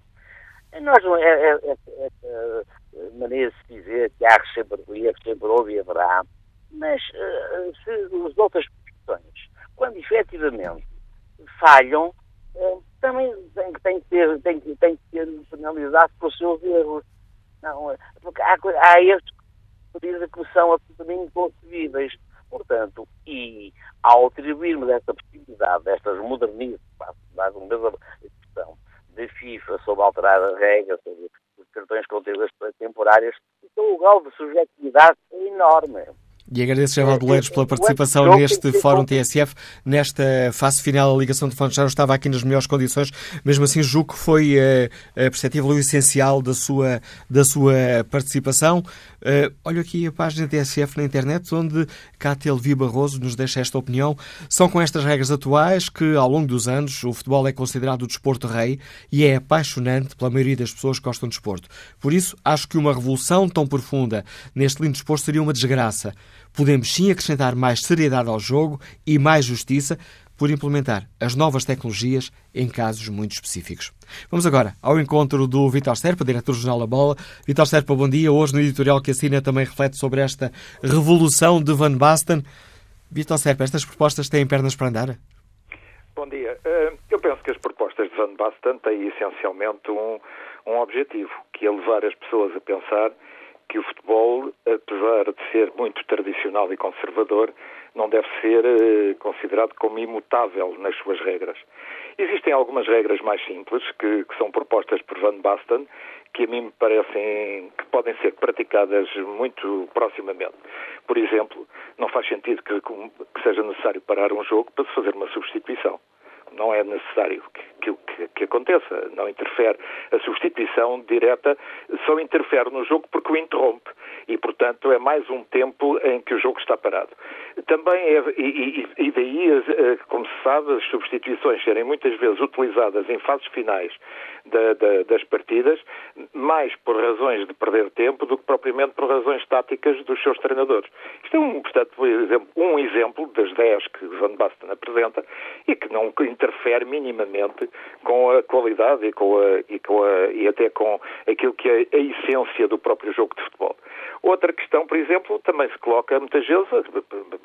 Speaker 5: Nós, é, é, é, é, é maneira de se dizer que há sempre, sempre houve e haverá, mas uh, se as outras profissões, quando efetivamente falham, uh, também tem, tem, que ter, tem, tem que ser penalizado pelos seus erros. Não, porque há, há erros que são absolutamente inconcebíveis. Portanto, e ao atribuirmos esta possibilidade, destas modernistas, mais uma vez a expressão, de FIFA sobre alterar as regras, sobre os cartões conteúdos temporárias, então o grau de subjetividade é enorme.
Speaker 2: E agradeço, Geraldo Boleiros, pela participação neste Fórum TSF. Nesta fase final, a ligação de fontes já não estava aqui nas melhores condições, mesmo assim julgo que foi uh, perceptível o essencial da sua, da sua participação. Uh, olho aqui a página TSF na internet, onde Cátia Levi Barroso nos deixa esta opinião. São com estas regras atuais que, ao longo dos anos, o futebol é considerado o desporto rei e é apaixonante pela maioria das pessoas que gostam de desporto. Por isso, acho que uma revolução tão profunda neste lindo desporto seria uma desgraça. Podemos sim acrescentar mais seriedade ao jogo e mais justiça por implementar as novas tecnologias em casos muito específicos. Vamos agora ao encontro do Vitor Serpa, diretor do Jornal da Bola. Vitor Serpa, bom dia. Hoje no editorial que assina também reflete sobre esta revolução de Van Basten. Vitor Serpa, estas propostas têm pernas para andar?
Speaker 6: Bom dia. Eh, eu penso que as propostas de Van Basten têm essencialmente um, um objetivo, que é levar as pessoas a pensar que o futebol, apesar de ser muito tradicional e conservador, não deve ser eh, considerado como imutável nas suas regras. Existem algumas regras mais simples que, que, são propostas por Van Basten que a mim me parecem que podem ser praticadas muito proximamente. Por exemplo, não faz sentido que, que seja necessário parar um jogo para se fazer uma substituição não é necessário que, que, que, aconteça. Não interfere. A substituição direta só interfere no jogo porque o interrompe. E, portanto, é mais um tempo em que o jogo está parado. Também é, e, e, daí, eh, como se sabe, as substituições serem muitas vezes utilizadas em fases finais da, da, das partidas, mais por razões de perder tempo do que propriamente por razões táticas dos seus treinadores. Isto é, um, portanto, um exemplo das 10 que Van Basten apresenta e que não interfere minimamente com a qualidade e, com a, e, com a, e até com aquilo que é a essência do próprio jogo de futebol. Outra questão, por exemplo, também se coloca muitas vezes,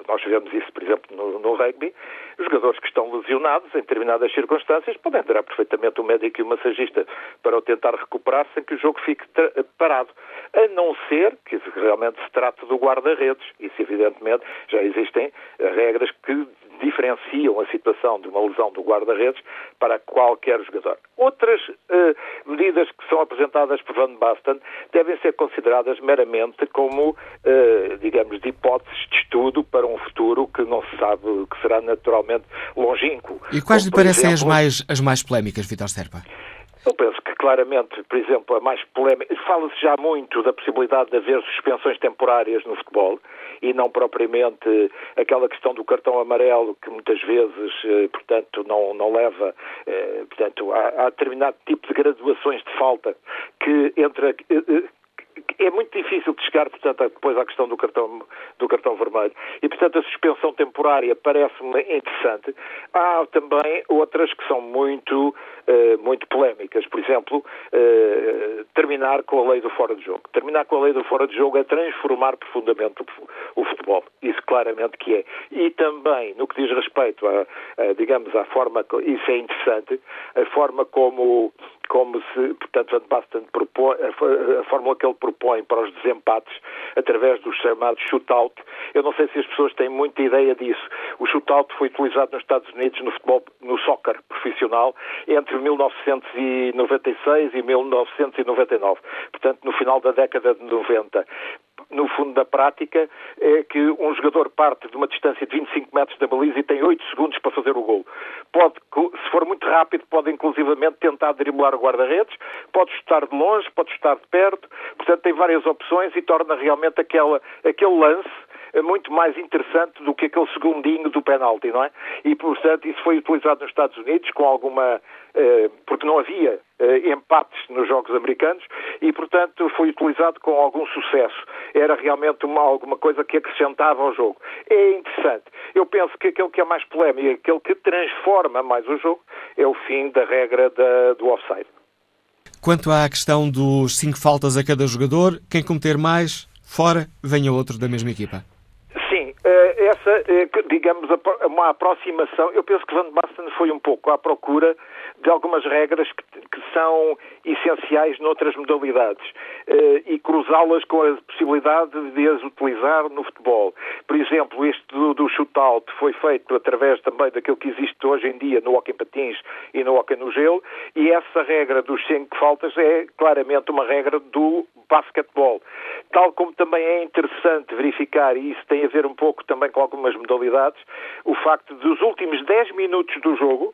Speaker 6: nós vemos isso, por exemplo, no, no rugby, jogadores que estão lesionados em determinadas circunstâncias podem entrar perfeitamente o médico e o massagista para o tentar recuperar sem que o jogo fique parado. A não ser que realmente se trate do guarda-redes. Isso, evidentemente, já existem regras que diferenciam a situação de uma lesão do guarda-redes para qualquer jogador. Outras eh, medidas que são apresentadas por Van Basten devem ser consideradas meramente como, eh, digamos, de hipóteses de estudo para um futuro que não se sabe que será naturalmente longínquo.
Speaker 2: E quais lhe parecem exemplo, as, mais, as mais polémicas, Vitor Serpa?
Speaker 6: Eu penso que claramente, por exemplo, a mais polémica. Fala-se já muito da possibilidade de haver suspensões temporárias no futebol e não propriamente aquela questão do cartão amarelo que muitas vezes, eh, portanto, não, não leva, eh, portanto, a determinado tipo de graduações de falta que entre eh, é muito difícil de chegar, portanto, depois à questão do cartão, do cartão vermelho. E, portanto, a suspensão temporária parece-me interessante. Há também outras que são muito, uh, muito polémicas. Por exemplo, uh, terminar com a lei do fora de jogo. Terminar com a lei do fora de jogo é transformar profundamente o, o futebol. Isso claramente que é. E também, no que diz respeito a, a digamos, à forma, isso é interessante, a forma como como se, portanto, Van Basten propõe, a, fórmula que ele propõe para os desempates através dos chamados shootout. Eu não sei se as pessoas têm muita ideia disso. O shootout foi utilizado nos Estados Unidos no futebol, no soccer profissional entre 1996 e 1999. Portanto, no final da década de 90 no fundo da prática, é que um jogador parte de uma distância de 25 metros da baliza e tem 8 segundos para fazer o gol. Pode, se for muito rápido, pode inclusivamente tentar driblar o guarda-redes, pode chutar de longe, pode chutar de perto, portanto tem várias opções e torna realmente aquela, aquele lance muito mais interessante do que aquele segundinho do penalti, não é? E, portanto, isso foi utilizado nos Estados Unidos com alguma... Eh, porque não havia eh, empates nos Jogos Americanos e, portanto, foi utilizado com algum sucesso. Era realmente uma, alguma coisa que acrescentava ao jogo. É interessante. Eu penso que aquele que é mais polémico, aquele que transforma mais o jogo, é o fim da regra da, do offside.
Speaker 2: Quanto à questão dos cinco faltas a cada jogador, quem cometer mais, fora, venha outro da mesma equipa.
Speaker 6: Essa, eh, digamos, uma aproximação, eu penso que Van Basten foi um pouco à procura de algumas regras que, que são essenciais noutras modalidades eh, e cruzá-las com a possibilidade de as utilizar no futebol. Por exemplo, este do, do shootout foi feito através também daquilo que existe hoje em dia no hockey patins e no hockey no gelo e essa regra dos cinco faltas é claramente uma regra do basquetebol. Tal como também é interessante verificar, e isso tem a ver um pouco também com algumas modalidades, o facto dos últimos 10 minutos do jogo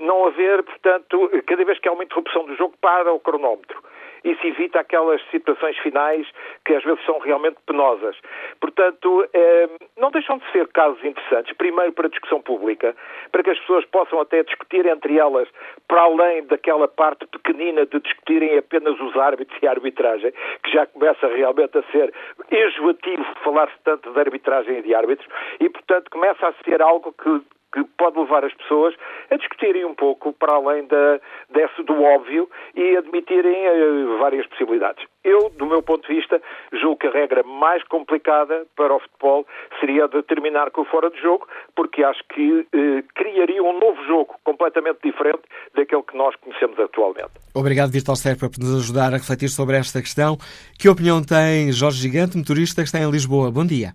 Speaker 6: não haver, portanto, cada vez que há uma interrupção do jogo, para o cronómetro. Isso evita aquelas situações finais que às vezes são realmente penosas. Portanto, eh, não deixam de ser casos interessantes. Primeiro, para a discussão pública, para que as pessoas possam até discutir entre elas, para além daquela parte pequenina de discutirem apenas os árbitros e a arbitragem, que já começa realmente a ser enjoativo falar-se tanto de arbitragem e de árbitros, e, portanto, começa a ser algo que que pode levar as pessoas a discutirem um pouco para além da, desse, do óbvio e admitirem uh, várias possibilidades. Eu, do meu ponto de vista, julgo que a regra mais complicada para o futebol seria determinar com o fora de jogo, porque acho que uh, criaria um novo jogo completamente diferente daquele que nós conhecemos atualmente.
Speaker 2: Obrigado, Vitor Serpa, por nos ajudar a refletir sobre esta questão. Que opinião tem Jorge Gigante, motorista que está em Lisboa? Bom dia.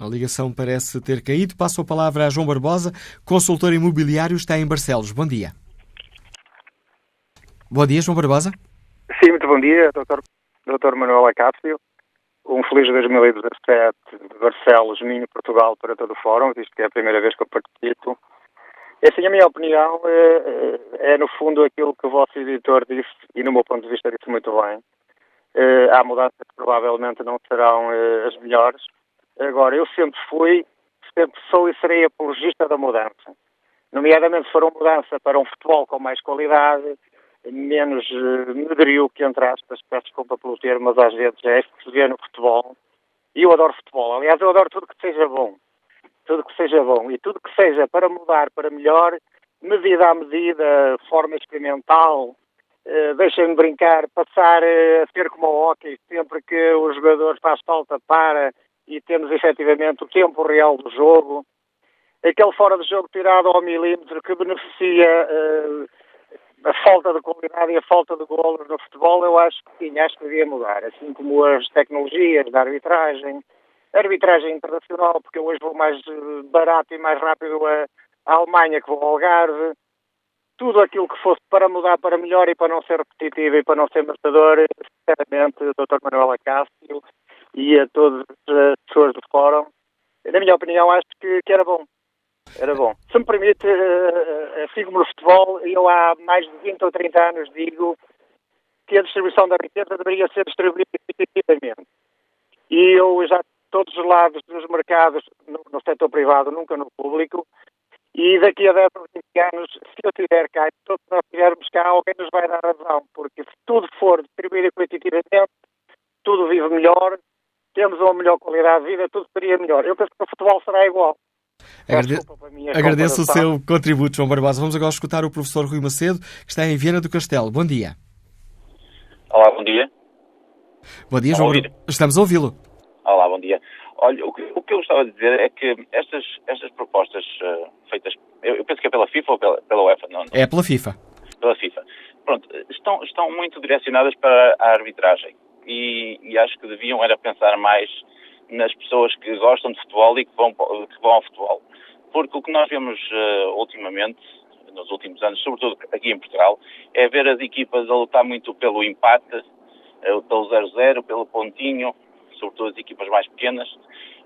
Speaker 2: A ligação parece ter caído. Passo a palavra a João Barbosa, consultor imobiliário, está em Barcelos. Bom dia. Bom dia, João Barbosa.
Speaker 7: Sim, muito bom dia, doutor, doutor Manuel Acácio. Um feliz 2017 de Barcelos, Minho, Portugal, para todo o fórum, visto que é a primeira vez que eu participo. E assim, a minha opinião é, é, no fundo aquilo que o vosso editor disse, e no meu ponto de vista disse muito bem. É, há mudanças que provavelmente não serão é, as melhores, Agora, eu sempre fui, sempre sou e serei apologista da mudança. Nomeadamente, se for uma mudança para um futebol com mais qualidade, menos uh, medríoco, entre aspas, peço desculpa pelo termo, mas às vezes é isso que se vê no futebol. E eu adoro futebol. Aliás, eu adoro tudo que seja bom. Tudo que seja bom. E tudo que seja para mudar para melhor, medida a medida, forma experimental, uh, deixem-me brincar, passar uh, a ser como o hockey, sempre que o jogador faz falta para e temos efetivamente o tempo real do jogo. Aquele fora de jogo tirado ao milímetro que beneficia uh, a falta de qualidade e a falta de golos no futebol, eu acho que sim, acho que devia mudar. Assim como as tecnologias da arbitragem, arbitragem internacional, porque eu hoje vou mais eh, barato e mais rápido a Alemanha que vou ao Algarve. Tudo aquilo que fosse para mudar para melhor e para não ser repetitivo e para não ser matador, sinceramente, Dr. Manuel Acácio e a todas as pessoas do fórum, na minha opinião, acho que, que era bom. Era bom. Se me permite, uh, sigo no futebol eu há mais de 20 ou 30 anos digo que a distribuição da riqueza deveria ser distribuída equitativamente. E eu já todos os lados dos mercados, no, no setor privado, nunca no público, e daqui a 10 ou 20 anos, se eu estiver cá e todos nós estivermos cá, alguém nos vai dar razão, porque se tudo for distribuído equitativamente, tudo vive melhor, temos uma melhor qualidade de vida, tudo seria melhor. Eu penso que o futebol será igual.
Speaker 2: Agrade... Agradeço o seu contributo, João Barbosa. Vamos agora escutar o professor Rui Macedo, que está em Viena do Castelo. Bom dia.
Speaker 8: Olá, bom dia.
Speaker 2: Bom dia, João. Estamos a ouvi-lo.
Speaker 8: Olá, bom dia. Olha, o que, o que, eu gostava de dizer é que estas, estas propostas uh, feitas, eu, eu, penso que é pela FIFA ou pela, pela UEFA, não, não?
Speaker 2: É pela FIFA.
Speaker 8: Pela FIFA. Pronto, estão, estão muito direcionadas para a arbitragem e, e acho que deviam era pensar mais nas pessoas que gostam de futebol e que vão, que vão ao futebol. Porque o que nós vemos uh, ultimamente, nos últimos anos, sobretudo aqui em Portugal, é ver as equipas a lutar muito pelo empate, uh, pelo 0-0, pelo pontinho, sobretudo as equipas mais pequenas,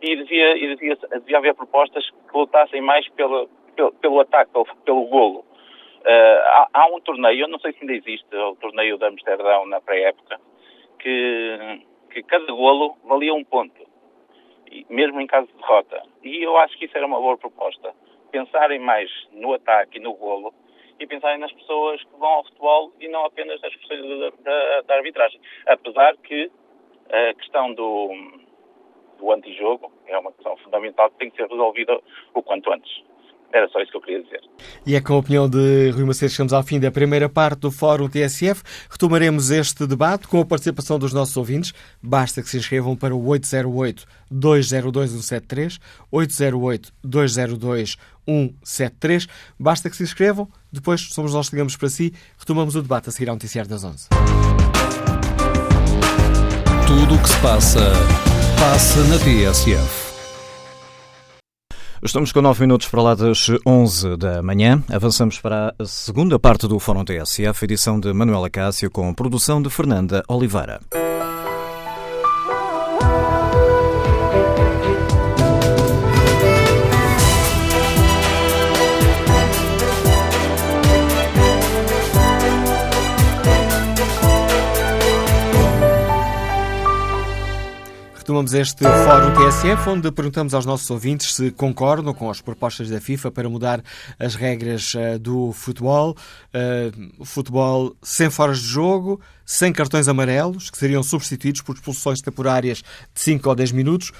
Speaker 8: e devia, e devia, devia haver propostas que lutassem mais pelo, pelo, ataque, pelo, pelo golo. Uh, há, há, um torneio, eu não sei se ainda existe, o torneio de Amsterdão na pré-época, que, que cada golo valia um ponto mesmo em caso de derrota. E eu acho que isso era uma boa proposta. Pensarem mais no ataque e no golo e pensarem nas pessoas que vão ao futebol e não apenas nas questões da, da, da arbitragem. Apesar que a questão do, do antijogo é uma questão fundamental que tem que ser resolvida o quanto antes. Era só isso que eu queria dizer.
Speaker 2: E é com a opinião de Rui Macedo chegamos ao fim da primeira parte do Fórum TSF. Retomaremos este debate com a participação dos nossos ouvintes. Basta que se inscrevam para o 808-202-173, 808-202-173. Basta que se inscrevam. Depois somos nós que ligamos para si. Retomamos o debate a seguir ao Noticiário das 11.
Speaker 1: Tudo o que se passa, passa na TSF.
Speaker 9: Estamos com 9 minutos para lá das 11 da manhã. Avançamos para a segunda parte do Fórum TSF, edição de Manuela Cássio, com produção de Fernanda Oliveira.
Speaker 2: Retomamos este Fórum TSF, onde perguntamos aos nossos ouvintes se concordam com as propostas da FIFA para mudar as regras uh, do futebol. Uh, futebol sem foras de jogo, sem cartões amarelos, que seriam substituídos por expulsões temporárias de 5 ou 10 minutos.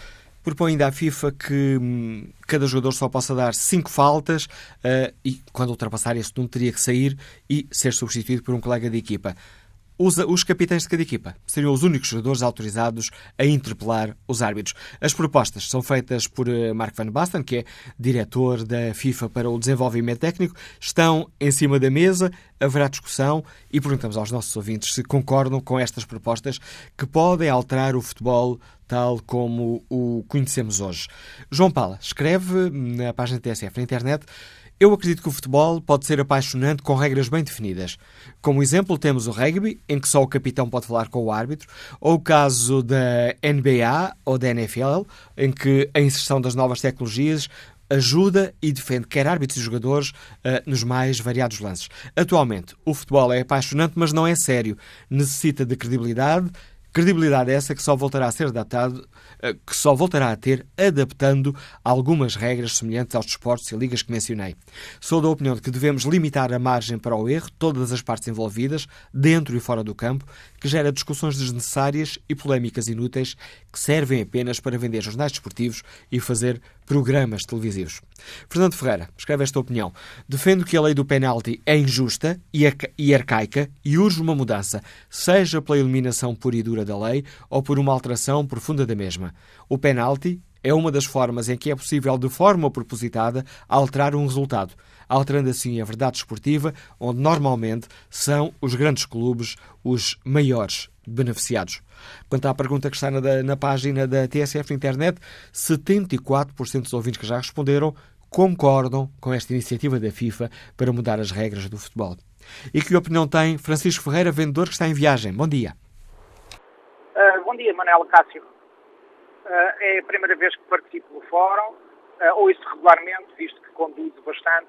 Speaker 2: Propõe ainda à FIFA que hum, cada jogador só possa dar 5 faltas uh, e, quando ultrapassar esse número, teria que sair e ser substituído por um colega de equipa os capitães de cada equipa seriam os únicos jogadores autorizados a interpelar os árbitros. As propostas são feitas por eh, Mark Van Basten, que é diretor da FIFA para o desenvolvimento técnico. Estão em cima da mesa, haverá discussão e perguntamos aos nossos ouvintes se concordam com estas propostas que podem alterar o futebol tal como o conhecemos hoje. João Pala escreve na página TSF na internet eu acredito que o futebol pode ser apaixonante com regras bem definidas. Como exemplo, temos o rugby, em que só o capitão pode falar com o árbitro, ou o caso da NBA ou da NFL, em que a inserção das novas tecnologias ajuda e defende quer árbitros e jogadores uh, nos mais variados lances. Atualmente, o futebol é apaixonante, mas não é sério. Necessita de credibilidade, Credibilidade essa que só voltará a ser adaptado, que só voltará a ter adaptando algumas regras semelhantes aos desportos e ligas que mencionei. Sou da opinião de que devemos limitar a margem para o erro, todas as partes envolvidas, dentro e fora do campo, que gera discussões desnecessárias e polémicas inúteis que servem apenas para vender jornais desportivos e fazer programas televisivos. Fernando Ferreira escreve esta opinião. Defendo que a lei do penalti é injusta e arcaica e urge uma mudança, seja pela eliminação pura e dura da lei ou por uma alteração profunda da mesma. O penalti é uma das formas em que é possível, de forma propositada, alterar um resultado, alterando assim a verdade esportiva, onde normalmente são os grandes clubes os maiores beneficiados. Quanto à pergunta que está na, na página da TSF Internet, 74% dos ouvintes que já responderam concordam com esta iniciativa da FIFA para mudar as regras do futebol. E que opinião tem Francisco Ferreira, vendedor que está em viagem? Bom dia.
Speaker 10: Uh, bom dia, Manela Cássio. Uh, é a primeira vez que participo do fórum, uh, ouço regularmente, visto que conduzo bastante.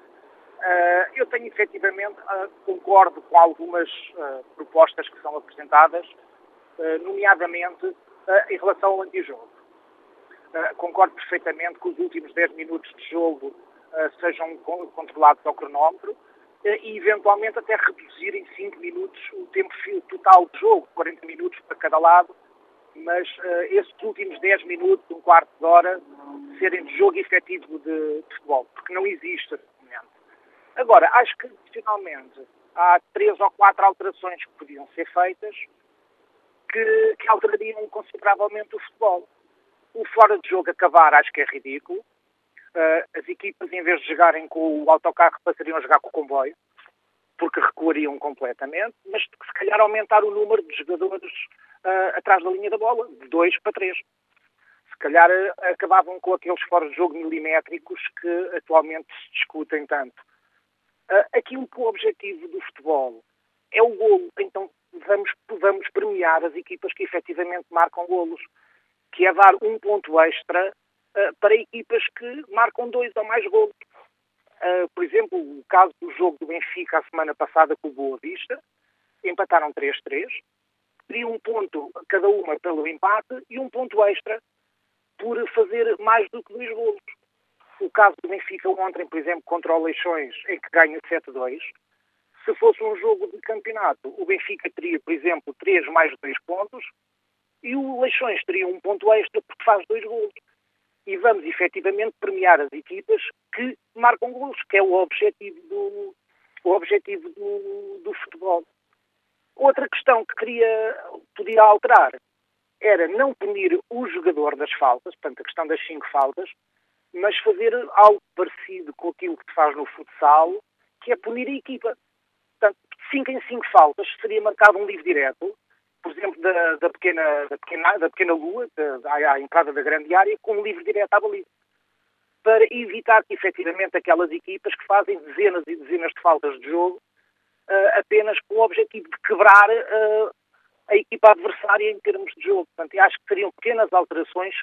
Speaker 10: Eu tenho efetivamente, concordo com algumas propostas que são apresentadas, nomeadamente em relação ao antijogo. concordo perfeitamente que os últimos 10 minutos de jogo sejam controlados ao cronómetro e eventualmente até reduzir em 5 minutos o tempo total de jogo, 40 minutos para cada lado, mas esses últimos 10 minutos, um quarto de hora, serem de jogo efetivo de, de futebol, porque não existe momento. Agora, acho que, finalmente, há três ou quatro alterações que podiam ser feitas que, que alterariam consideravelmente o futebol. O fora de jogo acabar acho que é ridículo. Uh, as equipas, em vez de jogarem com o autocarro, passariam a jogar com o comboio, porque recuariam completamente, mas se calhar aumentar o número de jogadores uh, atrás da linha da bola, de dois para três. Se calhar uh, acabavam com aqueles fora de jogo milimétricos que atualmente se discutem tanto. Aqui o objetivo do futebol é o golo, então vamos, vamos premiar as equipas que efetivamente marcam golos, que é dar um ponto extra para equipas que marcam dois ou mais golos. Uh, por exemplo, o caso do jogo do Benfica a semana passada com o Boa Vista, empataram 3-3, teria um ponto cada uma pelo empate e um ponto extra por fazer mais do que dois golos. O caso do Benfica ontem, por exemplo, contra o Leixões, em que ganha 7-2, se fosse um jogo de campeonato, o Benfica teria, por exemplo, 3 mais 2 pontos e o Leixões teria um ponto extra porque faz dois golos. E vamos efetivamente premiar as equipas que marcam golos, que é o objetivo do, o objetivo do, do futebol. Outra questão que queria, podia alterar era não punir o jogador das faltas, portanto, a questão das cinco faltas, mas fazer algo parecido com aquilo que se faz no futsal, que é punir a equipa. Cinco em cinco faltas seria marcado um livro direto, por exemplo, da, da, pequena, da, pequena, da pequena lua, da, à entrada da grande área, com um livro direto à baliza. Para evitar que, efetivamente, aquelas equipas que fazem dezenas e dezenas de faltas de jogo uh, apenas com o objetivo de quebrar uh, a equipa adversária em termos de jogo. Portanto, acho que seriam pequenas alterações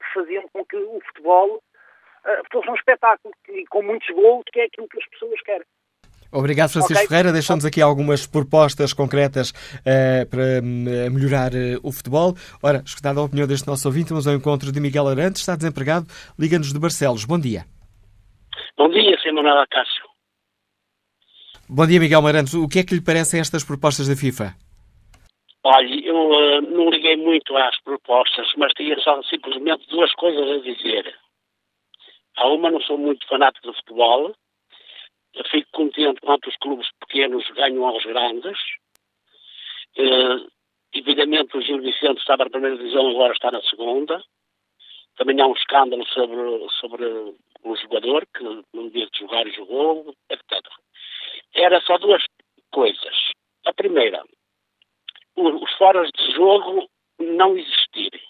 Speaker 10: que faziam com que o futebol uh, fosse um espetáculo e com muitos gols, que é aquilo que as pessoas querem.
Speaker 2: Obrigado, Francisco okay. Ferreira. Deixamos aqui algumas propostas concretas uh, para uh, melhorar uh, o futebol. Ora, escutada a opinião deste nosso ouvinte, vamos ao encontro de Miguel Arantes, está desempregado, liga-nos de Barcelos. Bom dia.
Speaker 11: Bom dia, Sr. Manuel Acácio.
Speaker 2: Bom dia, Miguel Marantes. O que é que lhe parecem estas propostas da FIFA?
Speaker 11: Olha, eu não liguei muito às propostas, mas tinha só simplesmente duas coisas a dizer. A uma, não sou muito fanático do futebol. Fico contente quando os clubes pequenos ganham aos grandes. Uh, evidentemente, o Gil Vicente estava na primeira divisão, agora está na segunda. Também há um escândalo sobre, sobre o jogador que não devia jogar e jogou, etc era só duas coisas. A primeira, os foras de jogo não existirem.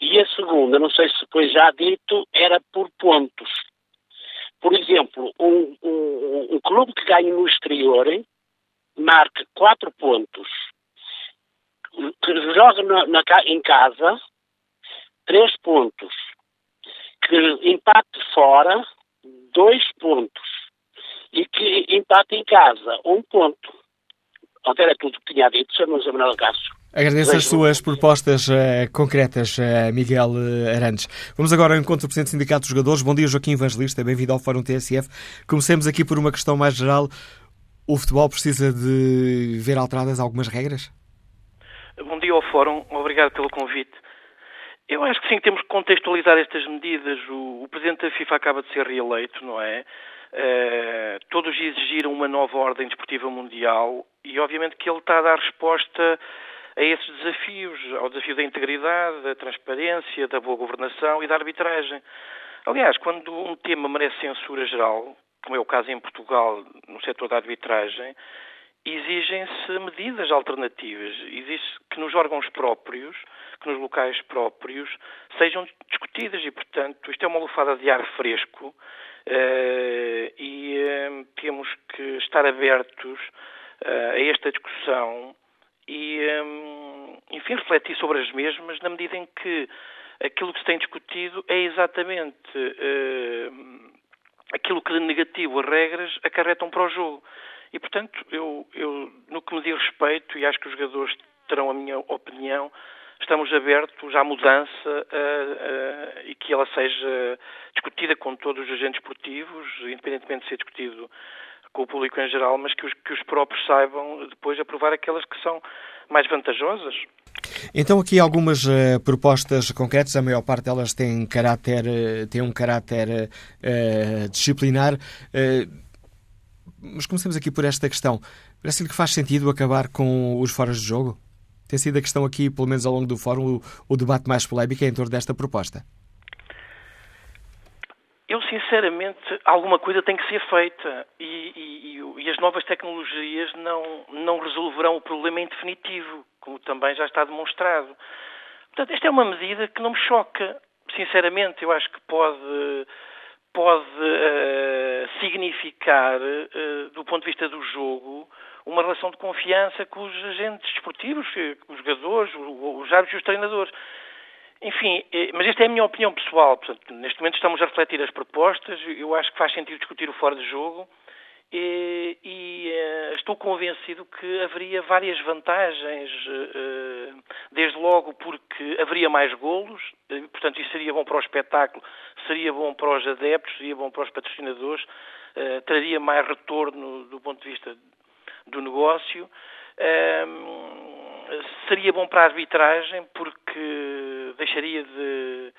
Speaker 11: E a segunda, não sei se foi já dito, era por pontos. Por exemplo, um, um, um clube que ganha no exterior marca quatro pontos, que joga na, na, em casa três pontos, que empate fora dois pontos e que empate em casa, um ponto. Era tudo que tinha dito, Sr. Manuel Cássio.
Speaker 2: Agradeço as suas propostas uh, concretas, uh, Miguel Arantes. Vamos agora ao encontro do Presidente do Sindicato dos Jogadores. Bom dia, Joaquim Evangelista. Bem-vindo ao Fórum TSF. Comecemos aqui por uma questão mais geral. O futebol precisa de ver alteradas algumas regras?
Speaker 12: Bom dia ao Fórum. Obrigado pelo convite. Eu acho que sim, temos que contextualizar estas medidas. O, o Presidente da FIFA acaba de ser reeleito, não é? Uh, todos exigiram uma nova ordem desportiva mundial e, obviamente, que ele está a dar resposta a esses desafios, ao desafio da integridade, da transparência, da boa governação e da arbitragem. Aliás, quando um tema merece censura geral, como é o caso em Portugal no setor da arbitragem, exigem-se medidas alternativas. Exige que nos órgãos próprios, que nos locais próprios, sejam discutidas e, portanto, isto é uma lufada de ar fresco uh, e uh, temos que estar abertos uh, a esta discussão e, um, enfim, refletir sobre as mesmas na medida em que aquilo que se tem discutido é exatamente uh, aquilo que de negativo as regras acarretam para o jogo. E, portanto, eu, eu, no que me diz respeito, e acho que os jogadores terão a minha opinião, estamos abertos à mudança uh, uh, e que ela seja discutida com todos os agentes esportivos, independentemente de ser discutido com o público em geral, mas que os, que os próprios saibam depois aprovar aquelas que são mais vantajosas.
Speaker 2: Então aqui algumas uh, propostas concretas, a maior parte delas tem caráter, uh, tem um caráter uh, disciplinar. mas comecemos aqui por esta questão. Parece-lhe que faz sentido acabar com os foras de jogo? Tem sido a questão aqui, pelo menos ao longo do fórum, o, o debate mais polémico é em torno desta proposta.
Speaker 12: Eu, sinceramente, alguma coisa tem que ser feita e, e, e, as novas tecnologias não, não resolverão o problema em definitivo, como também já está demonstrado. Portanto, esta é uma medida que não me choca. Sinceramente, eu acho que pode, pode uh, significar, uh, do ponto de vista do jogo, uma relação de confiança com os agentes desportivos, com os jogadores, os árbitros e os treinadores. Enfim, eh, mas esta é a minha opinião pessoal. Portanto, neste momento estamos a refletir as propostas. Eu acho que faz sentido discutir o fora de jogo e, e uh, estou convencido que haveria várias vantagens, uh, desde logo porque haveria mais golos, portanto isso seria bom para o espetáculo, seria bom para os adeptos, seria bom para os patrocinadores, traria mais retorno do ponto de vista do negócio. Seria bom para a arbitragem porque deixaria de,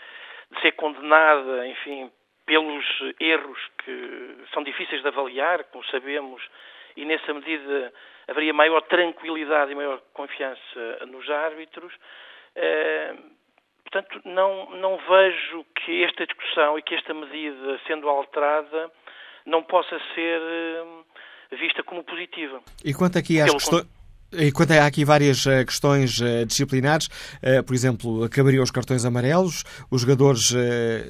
Speaker 12: de ser condenada, enfim, pelos erros que são difíceis de avaliar, como sabemos, e nessa medida haveria maior tranquilidade e maior confiança nos árbitros. Portanto, não, não vejo que esta discussão e que esta medida, sendo alterada, não possa ser vista como positiva.
Speaker 2: E quanto aqui às questões. E quanto há aqui várias eh, questões eh, disciplinares, eh, por exemplo, acabariam os cartões amarelos, os jogadores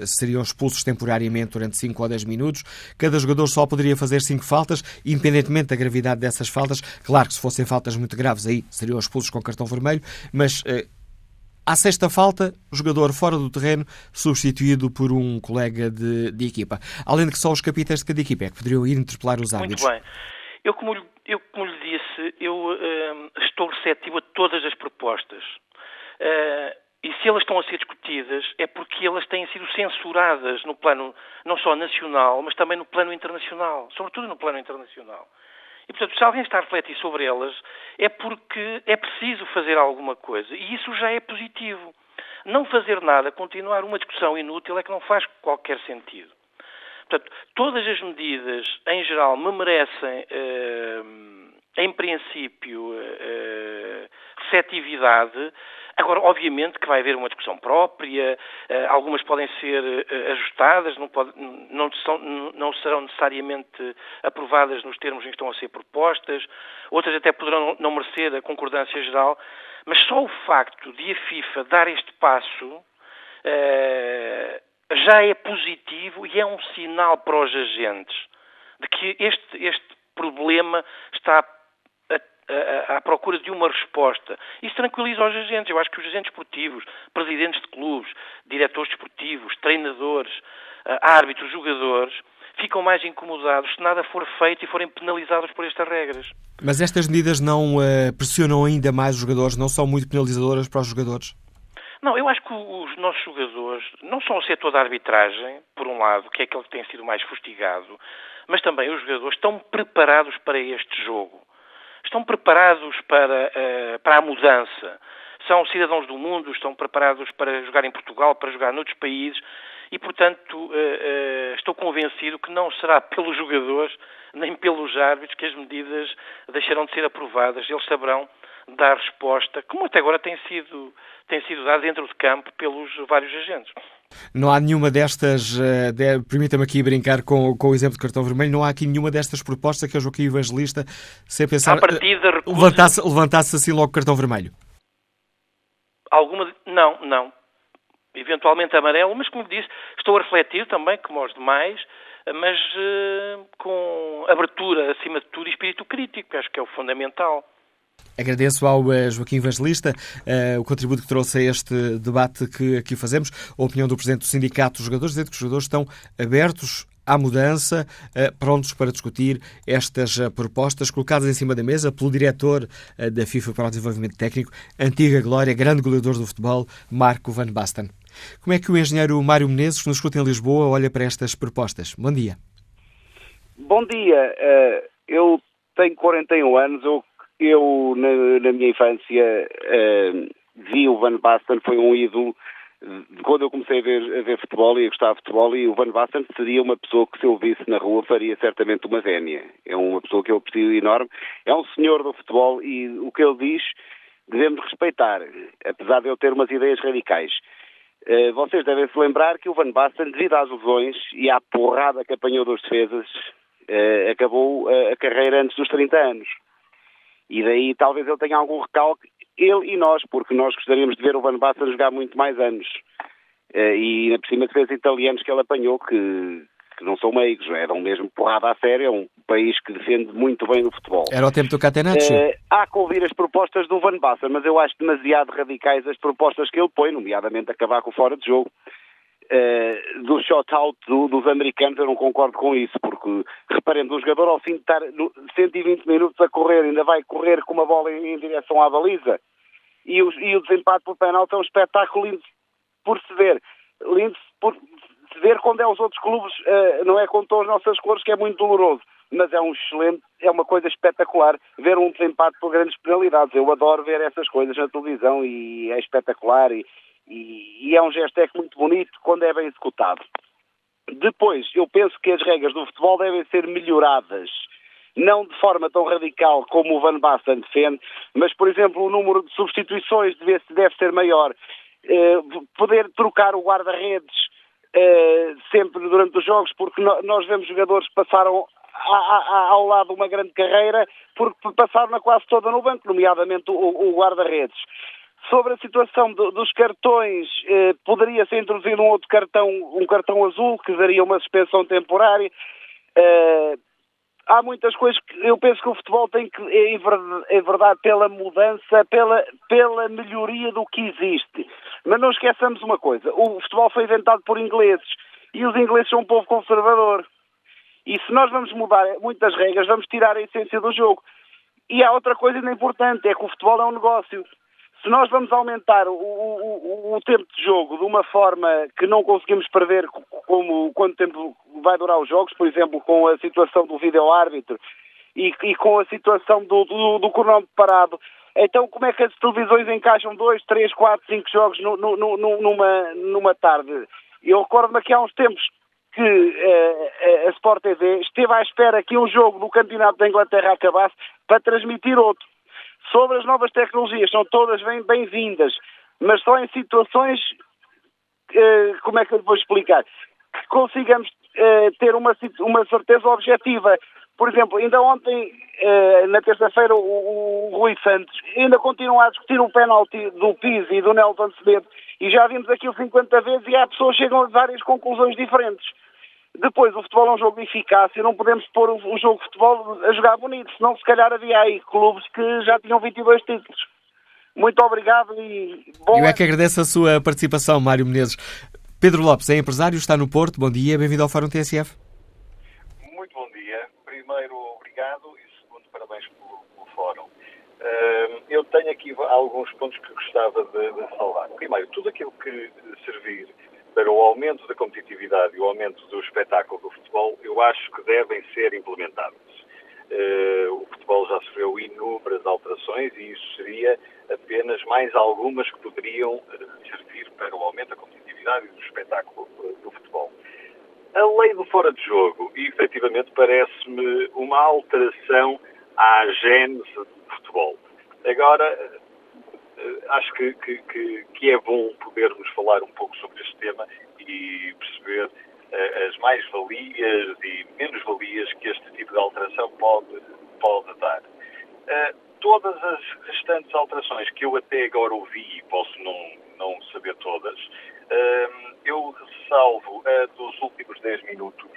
Speaker 2: seriam expulsos temporariamente durante 5 ou 10 minutos, cada jogador só poderia fazer 5 faltas, independentemente da gravidade dessas faltas. Claro que se fossem faltas muito graves, aí seriam expulsos com cartão vermelho, mas à sexta falta, jogador fora do terreno, substituído por um colega de, de equipa. Além de que só os capitães de cada equipa é que poderiam ir interpelar os árbitros.
Speaker 12: Muito bem. Eu, como, eu, como lhe disse, eu uh, estou receptivo a todas as propostas. Uh, e se elas estão a ser discutidas é porque elas têm sido censuradas no plano não só nacional, mas também no plano internacional, sobretudo no plano internacional. E, portanto, se alguém está a refletir sobre elas, é porque é preciso fazer alguma coisa. E isso já é positivo. Não fazer nada, continuar uma discussão inútil, é que não faz qualquer sentido. Portanto, todas as medidas, em geral, me merecem, eh, em princípio, eh, receptividade. Agora, obviamente que vai haver uma discussão própria, eh, algumas podem ser ajustadas, não, pode, não, são, não, serão necessariamente aprovadas nos termos em que estão a ser propostas, outras até poderão não merecer a concordância geral, mas só o facto de a FIFA dar este passo já é positivo e é um sinal para os agentes de que este, este problema está à procura de uma resposta. Isso tranquiliza os agentes. Eu acho que os agentes esportivos, presidentes de clubes, diretores desportivos, treinadores, árbitros, jogadores, ficam mais incomodados se nada for feito e forem penalizados por estas regras.
Speaker 2: Mas estas medidas não uh, pressionam ainda mais os jogadores, não são muito penalizadoras para os jogadores?
Speaker 12: Não, eu acho que os nossos jogadores, não só o setor da arbitragem, por um lado, que é aquele que tem sido mais fustigado, mas também os jogadores estão preparados para este jogo. Estão preparados para, uh, para a mudança. São cidadãos do mundo, estão preparados para jogar em Portugal, para jogar noutros países e, portanto, uh, uh, estou convencido que não será pelos jogadores nem pelos árbitros que as medidas deixarão de ser aprovadas. Eles saberão dar resposta, como até agora tem sido, tem sido dado dentro de campo pelos vários agentes.
Speaker 2: Não há nenhuma destas, uh, de, permita-me aqui brincar com, com o exemplo de cartão vermelho, não há aqui nenhuma destas propostas que o Joaquim Evangelista, sem pensar,
Speaker 12: partida, uh,
Speaker 2: levantasse, levantasse assim logo o cartão vermelho?
Speaker 12: Alguma. Não, não. Eventualmente amarelo, mas como disse, estou a refletir também, como os demais, mas uh, com abertura, acima de tudo, e espírito crítico, acho que é o fundamental.
Speaker 2: Agradeço ao uh, Joaquim Evangelista uh, o contributo que trouxe a este debate que aqui fazemos, a opinião do Presidente do Sindicato dos Jogadores, dizendo que os jogadores estão abertos à mudança, prontos para discutir estas propostas colocadas em cima da mesa pelo diretor da FIFA para o Desenvolvimento Técnico, antiga glória, grande goleador do futebol, Marco Van Basten. Como é que o engenheiro Mário Menezes, que nos escuta em Lisboa, olha para estas propostas? Bom dia.
Speaker 13: Bom dia. Eh, eu tenho 41 anos. Eu, eu na, na minha infância, eh, vi o Van Basten, foi um ídolo quando eu comecei a ver, a ver futebol e a gostar de futebol, e o Van Basten seria uma pessoa que, se eu visse na rua, faria certamente uma vénia. É uma pessoa que eu aprecio enorme. É um senhor do futebol e o que ele diz devemos respeitar, apesar de eu ter umas ideias radicais. Eh, vocês devem se lembrar que o Van Basten, devido às lesões e à porrada que apanhou dos defesas, eh, acabou a carreira antes dos 30 anos. E daí talvez ele tenha algum recalque, ele e nós, porque nós gostaríamos de ver o Van Basten jogar muito mais anos. E na por cima defesa italianos que ele apanhou, que, que não são meigos, eram mesmo porrada a sério, é um país que defende muito bem o futebol.
Speaker 2: Era o tempo do Catenaccio. Uh,
Speaker 13: há que ouvir as propostas do Van Basten, mas eu acho demasiado radicais as propostas que ele põe, nomeadamente acabar com o fora de jogo. Uh, do shot-out do, dos americanos, eu não concordo com isso, porque, reparem, um jogador ao fim de estar 120 minutos a correr, ainda vai correr com uma bola em, em direção à baliza, e o, e o desempate por penalti é um espetáculo lindo por se ver, lindo por, ver quando é os outros clubes, uh, não é com todas as nossas cores, que é muito doloroso. Mas é um excelente, é uma coisa espetacular ver um desempate por grandes penalidades. Eu adoro ver essas coisas na televisão e é espetacular e, e, e é um gesto é muito bonito quando é bem executado. Depois, eu penso que as regras do futebol devem ser melhoradas não de forma tão radical como o Van Basten defende, mas, por exemplo, o número de substituições deve, deve ser maior. Eh, poder trocar o guarda-redes eh, sempre durante os jogos, porque no, nós vemos jogadores que passaram a, a, ao lado uma grande carreira porque passaram na quase toda no banco, nomeadamente o, o guarda-redes. Sobre a situação do, dos cartões, eh, poderia ser introduzido um outro cartão, um cartão azul, que daria uma suspensão temporária. Eh, há muitas coisas que eu penso que o futebol tem que, é verdade, pela mudança, pela, pela melhoria do que existe. Mas não esqueçamos uma coisa: o futebol foi inventado por ingleses e os ingleses são um povo conservador. E se nós vamos mudar muitas regras, vamos tirar a essência do jogo. E há outra coisa importante: é que o futebol é um negócio. Se nós vamos aumentar o, o, o, tempo de jogo de uma forma que não conseguimos prever como quanto tempo vai durar os jogos, por exemplo, com a situação do vídeo-árbitro e, e, com a situação do, do, do cronómetro parado, então como é que as televisões encaixam dois, três, quatro, cinco jogos no, no, no, numa, numa tarde? Eu recordo-me que há uns tempos que uh, a Sport TV esteve à espera que um jogo do Campeonato da Inglaterra acabasse para transmitir outro sobre as novas tecnologias, são todas bem-vindas, mas só em situações, eh, como é que eu vou explicar, que consigamos eh, ter uma, uma certeza objetiva. Por exemplo, ainda ontem, eh, na terça-feira, o, o, Rui Santos ainda continua a discutir o pênalti do Pizzi e do Nelson Semedo, e já vimos aquilo 50 vezes e há pessoas que chegam a várias conclusões diferentes. Depois, o futebol é um jogo de eficácia, não podemos pôr o jogo de futebol a jogar bonito, senão se calhar havia aí clubes que já tinham 22 títulos. Muito obrigado e bom.
Speaker 2: Eu é que agradeço a sua participação, Mário Menezes. Pedro Lopes é empresário, está no Porto. Bom dia, bem-vindo ao Fórum TSF.
Speaker 14: Muito bom dia. Primeiro, obrigado e segundo, parabéns pelo, pelo Fórum. Uh, eu tenho aqui alguns pontos que gostava de, de salvar. Primeiro, tudo aquilo que servir para o aumento da competitividade e o aumento do espetáculo do futebol, eu acho que devem ser implementados. Uh, o futebol já sofreu inúmeras alterações e isso seria apenas mais algumas que poderiam servir para o aumento da competitividade e do espetáculo do futebol. A lei do fora de jogo, efetivamente, parece-me uma alteração à gênese do futebol. Agora, eh, acho que, que, que, é bom podermos falar um pouco sobre este tema e perceber uh, as mais-valias e menos-valias que este tipo de alteração pode, pode dar. Uh, todas as restantes alterações que eu até agora ouvi, e posso não, não saber todas, eu ressalvo a dos últimos 10 minutos,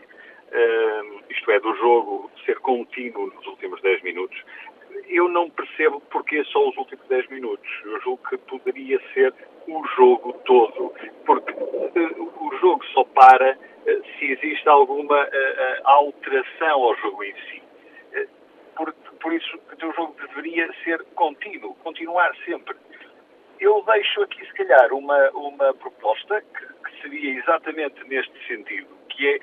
Speaker 14: isto é, do jogo ser contínuo nos últimos 10 minutos, eu não percebo porque só os últimos 10 minutos. Eu julgo que poderia ser o jogo todo, porque uh, o jogo só para uh, se existe alguma uh, alteração ao jogo em si. Por, por, isso, o jogo deveria ser contínuo, continuar sempre. Eu deixo aqui, se calhar, uma, uma proposta que, que seria exatamente neste sentido, que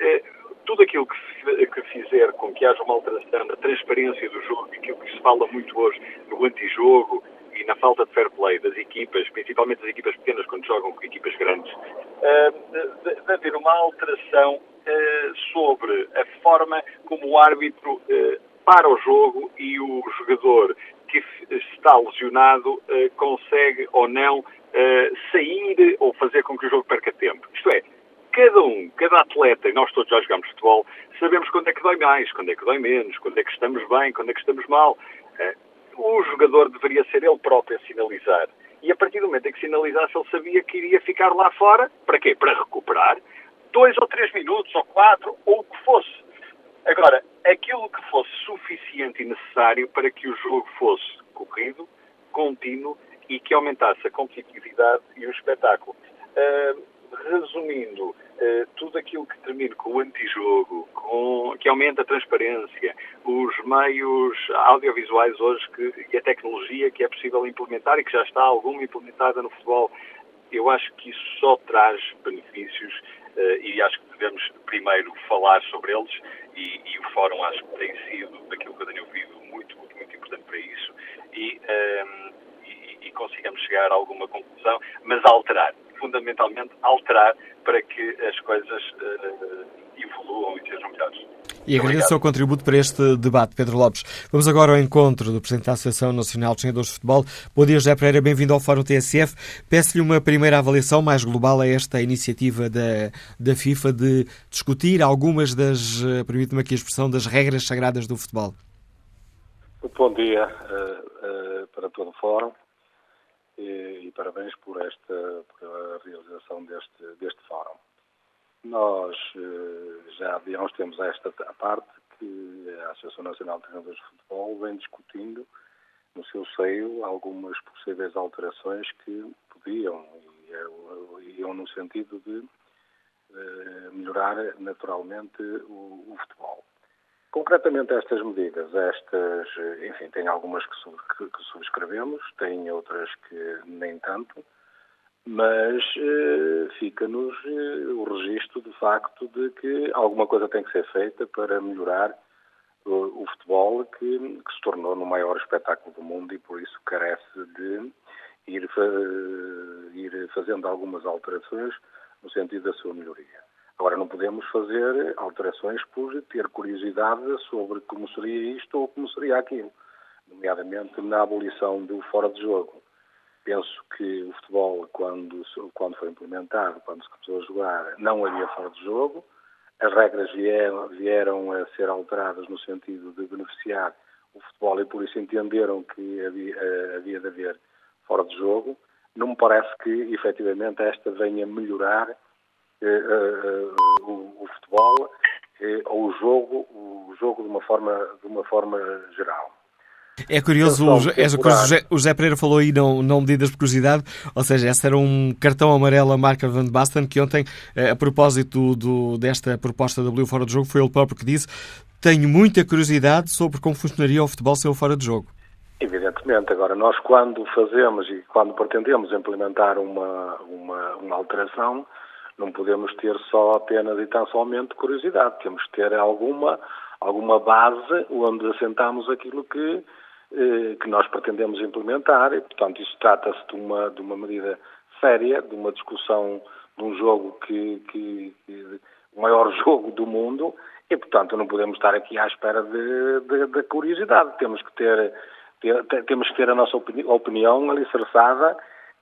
Speaker 14: é tudo aquilo que, que, fizer com que haja uma alteração na transparência do jogo, aquilo que se fala muito hoje no antijogo e na falta de fair play das equipas, principalmente das equipas pequenas quando jogam com equipas grandes, uh, haver uma alteração uh, sobre a forma como o árbitro uh, para o jogo e o jogador que está lesionado consegue ou não sair ou fazer com que o jogo perca tempo. Isto é, cada um, cada atleta, e nós todos já jogamos futebol, sabemos quando é que dói mais, quando é que dói menos, quando é que estamos bem, quando é que estamos mal. Eh, o jogador deveria ser ele próprio a sinalizar. E a partir do momento em que sinalizasse, ele sabia que iria ficar lá fora. Para quê? Para recuperar dois ou três minutos, ou quatro, ou o que fosse. Agora, aquilo que fosse suficiente e necessário para que o jogo fosse corrido, contínuo e que aumentasse a competitividade e o espetáculo. Uh, resumindo, eh, tudo aquilo que termine com o antijogo, com, que aumenta a transparência, os meios audiovisuais hoje que, e a tecnologia que é possível implementar e que já está alguma implementada no futebol, eu acho que isso só traz benefícios eh, e acho que devemos primeiro falar sobre eles e, e, o fórum acho que tem sido, daquilo que eu tenho ouvido, muito, muito, muito importante para isso e, um, ehm, e, e consigamos chegar a alguma conclusão, mas alterar fundamentalmente alterar para que as coisas uh, evoluam e sejam melhores.
Speaker 2: E agradeço o seu contributo para este debate, Pedro Lopes. Vamos agora ao encontro do Presidente da Associação Nacional de Treinadores de Futebol. Bom dia, José Pereira, bem-vindo ao Fórum TSF. Peço-lhe uma primeira avaliação mais global a esta iniciativa da, da FIFA de discutir algumas das, eh, permite-me aqui a expressão, das regras sagradas do futebol.
Speaker 15: Bom dia uh, uh, para todo o Fórum e, e parabéns por esta por a realização deste, deste fórum. Nós eh, já há uns temos esta parte que a Associação Nacional de Treinadores de Futebol vem discutindo no seu seio algumas possíveis alterações que podiam e iam no sentido de eh, melhorar naturalmente o, o futebol. Concretamente estas medidas, estas, enfim, tem algumas que, que, que subscrevemos, tem outras que nem tanto, mas eh, fica-nos eh, o registro do facto de que alguma coisa tem que ser feita para melhorar o, o futebol que, que, se tornou no maior espetáculo do mundo e por isso carece de ir, ir fazendo algumas alterações no sentido da sua melhoria. Agora, não podemos fazer alterações por ter curiosidade sobre como seria isto ou como seria aquilo, nomeadamente na abolição do fora de jogo. Penso que o futebol, quando, quando foi implementado, quando se começou a jogar, não havia fora de jogo. As regras vieram, a ser alteradas no sentido de beneficiar o futebol e por isso entenderam que havia, eh, havia de haver fora de jogo. Não me parece que, efetivamente, esta venha melhorar eh, eh, o, o, futebol eh, ou o jogo, o jogo de uma forma, de uma forma geral.
Speaker 2: É curioso, o, é curioso o José Pereira falou aí não, não medidas de curiosidade, ou seja, esse era um cartão amarelo à marca Van Basten, que ontem, a propósito do, desta proposta da W fora de jogo, foi ele próprio que disse tenho muita curiosidade sobre como funcionaria o futebol sem o fora de jogo.
Speaker 15: Evidente Evidentemente, agora nós quando fazemos e quando pretendemos implementar uma, uma, uma alteração, não podemos ter só apenas e tão somente curiosidade, temos que ter alguma, alguma base onde assentamos aquilo que, eh, que nós pretendemos implementar. E, portanto, isso trata-se de uma, de uma medida séria, de uma discussão de um jogo que, que, que o maior jogo do mundo. E, portanto, não podemos estar aqui à espera da curiosidade. Temos que ter, ter, temos que ter a nossa opinião, opinião alicerçada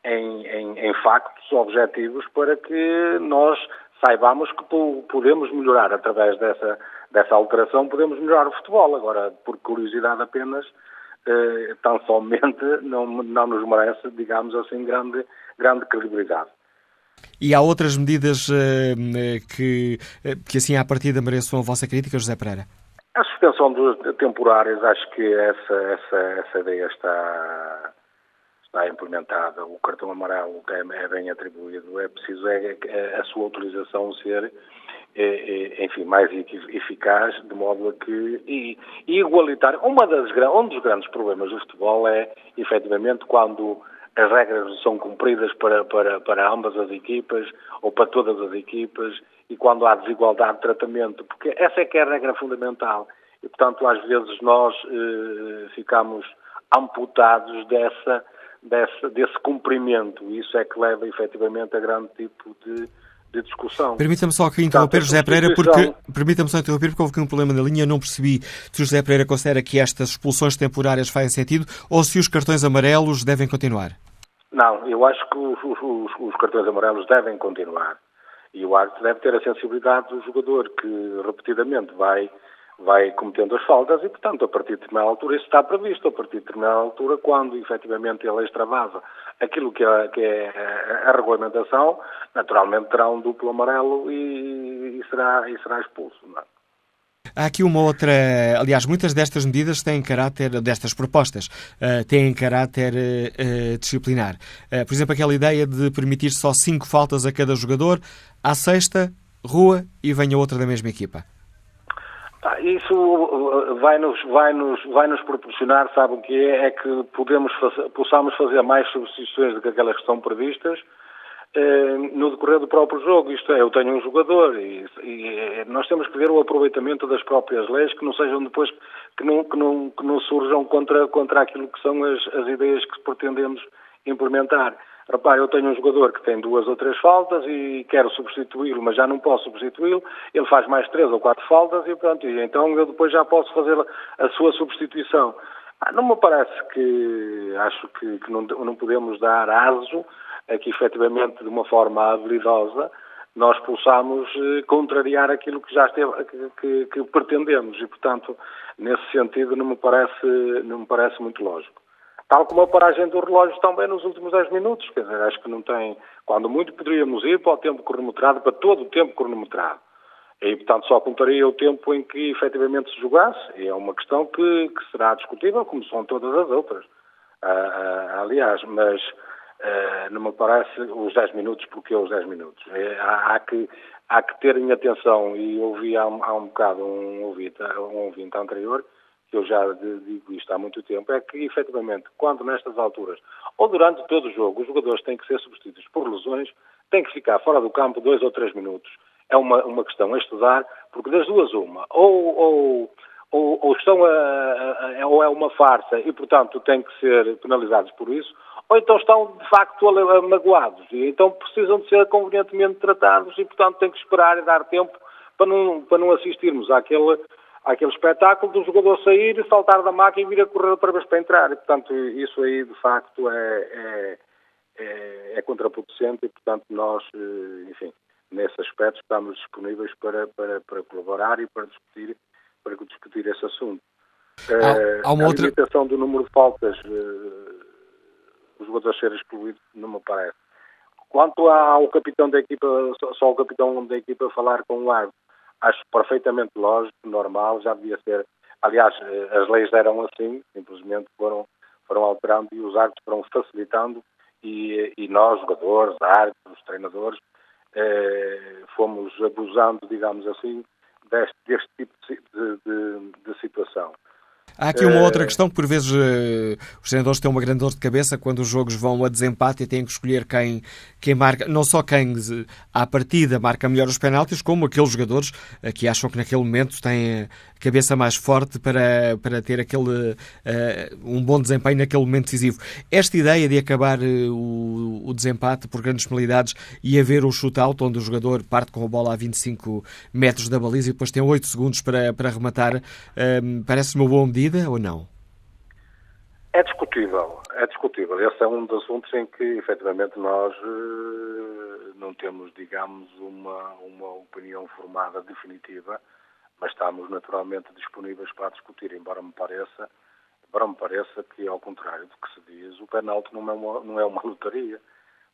Speaker 15: em, em, em factos objetivos para que nós saibamos que podemos melhorar através dessa, dessa alteração, podemos melhorar o futebol. Agora, por curiosidade apenas, eh, tão somente não, não nos merece, digamos assim, grande, grande credibilidade.
Speaker 2: E há outras medidas uh, que, que, assim, à partida mereçam a vossa crítica, José Pereira?
Speaker 15: A suspensão dos temporários, acho que essa, essa, essa ideia está, está implementada. O cartão amarelo é, é bem atribuído. É preciso é, é, a sua utilização ser, é, é, enfim, mais eficaz, de modo a que. E, e igualitário. Uma das, um dos grandes problemas do futebol é, efetivamente, quando as regras são cumpridas para, para, para ambas as equipas ou para todas as equipas e quando há desigualdade de tratamento, porque essa é que é a regra fundamental. E, portanto, às vezes nós eh, ficamos amputados dessa, dessa, desse cumprimento. Isso é que leva, efetivamente, a grande tipo de, de discussão.
Speaker 2: Permita-me só aqui interromper José Pereira, porque permita-me só interromper porque houve aqui um problema na linha. Eu não percebi se o José Pereira considera que estas expulsões temporárias fazem sentido ou se os cartões amarelos devem continuar.
Speaker 15: Não, eu acho que os, os, os cartões amarelos devem continuar. E o árbitro deve ter a sensibilidade do jogador que repetidamente vai vai cometendo as faltas e, portanto, a partir de determinada altura, isso está previsto, a partir de determinada altura, quando efetivamente ele extravasa aquilo que é, que é a regulamentação, naturalmente terá um duplo amarelo e, e será, e será expulso. É?
Speaker 2: Há aqui uma outra. Aliás, muitas destas medidas têm caráter, destas propostas, uh, têm caráter uh, disciplinar. Uh, por exemplo, aquela ideia de permitir só cinco faltas a cada jogador, à sexta, rua e venha outra da mesma equipa.
Speaker 15: Ah, isso vai-nos vai -nos, vai -nos proporcionar, sabe o que é? É que podemos possamos fazer mais substituições do que aquelas que estão previstas eh, no decorrer do próprio jogo. Isto é, eu tenho um jogador e, e, eh, nós temos que ver o aproveitamento das próprias leis que não sejam depois, que não, que não, que não surjam contra, contra aquilo que são as, as ideias que pretendemos implementar. Repare, eu tenho um jogador que tem duas ou três faltas e quero substituí-lo, mas já não posso substituí-lo. Ele faz mais três ou quatro faltas e pronto. E então eu depois já posso fazer a sua substituição. Ah, não me parece que acho que, que não, não, podemos dar aso a que efetivamente de uma forma habilidosa nós possamos eh, contrariar aquilo que já esteve, que, que, que pretendemos e portanto nesse sentido não me parece não me parece muito lógico. Tal como a paragem do relógio também nos últimos 10 minutos. Quer dizer, acho que não tem. Quando muito poderíamos ir para o tempo cronometrado, para todo o tempo cronometrado. E, portanto, só contaria o tempo em que efetivamente se jogasse. E é uma questão que, que será discutível, como são todas as outras. Ah, ah, aliás, mas ah, não me parece os 10 minutos, porque os 10 minutos. É, há, há, que, há que terem atenção, e ouvi há, há um bocado um ouvinte, um ouvinte anterior, que eu já digo isto há muito tempo, é que, efetivamente, quando nestas alturas, ou durante todo o jogo, os jogadores têm que ser substituídos por lesões, têm que ficar fora do campo dois ou três minutos. É uma, uma questão a estudar, porque das duas uma, ou, ou, ou, ou estão a, a, a, ou é uma farsa e, portanto, têm que ser penalizados por isso, ou então estão, de facto, magoados e então precisam de ser convenientemente tratados e, portanto, têm que esperar e dar tempo para não, para não assistirmos àquele aquele espetáculo do jogador sair, saltar da máquina e vir a correr outra vez para entrar. E, portanto, isso aí, de facto, é, é, é, é contraproducente e, portanto, nós, eh, enfim, nesse aspecto estamos disponíveis para, para, para colaborar e para discutir, para discutir esse assunto.
Speaker 2: Há, há uma
Speaker 15: a
Speaker 2: outra...
Speaker 15: limitação do número de faltas, uh, os jogadores serem excluídos, não me parece. Quanto ao capitão da equipa, só o capitão da equipa falar com o árbitro, acho perfeitamente lógico, normal, já devia ser. Aliás, eh, as leis eram assim, simplesmente foram, foram alterando e os árbitros foram facilitando e, e nós, jogadores, árbitros, treinadores, eh, fomos abusando, digamos assim, deste, deste tipo de, de, de, situação.
Speaker 2: Há aqui uma outra questão que, por vezes, uh, os treinadores têm uma grande dor de cabeça quando os jogos vão a desempate e têm que escolher quem, quem marca, não só quem à partida marca melhor os penaltis, como aqueles jogadores que acham que naquele momento têm a cabeça mais forte para, para ter aquele, um bom desempenho naquele momento decisivo. Esta ideia de acabar o, o, desempate por grandes penalidades e haver o shootout, onde o jogador parte com a bola a 25 metros da baliza e depois tem 8 segundos para, para rematar, parece uma boa medida ou não?
Speaker 15: É discutível, é discutível. Esse é um dos assuntos em que, efetivamente, nós uh, não temos, digamos, uma, uma opinião formada definitiva, mas estamos naturalmente disponíveis para discutir, embora me pareça, embora me pareça que, ao contrário do que se diz, o penalti não é uma, não é uma lotaria.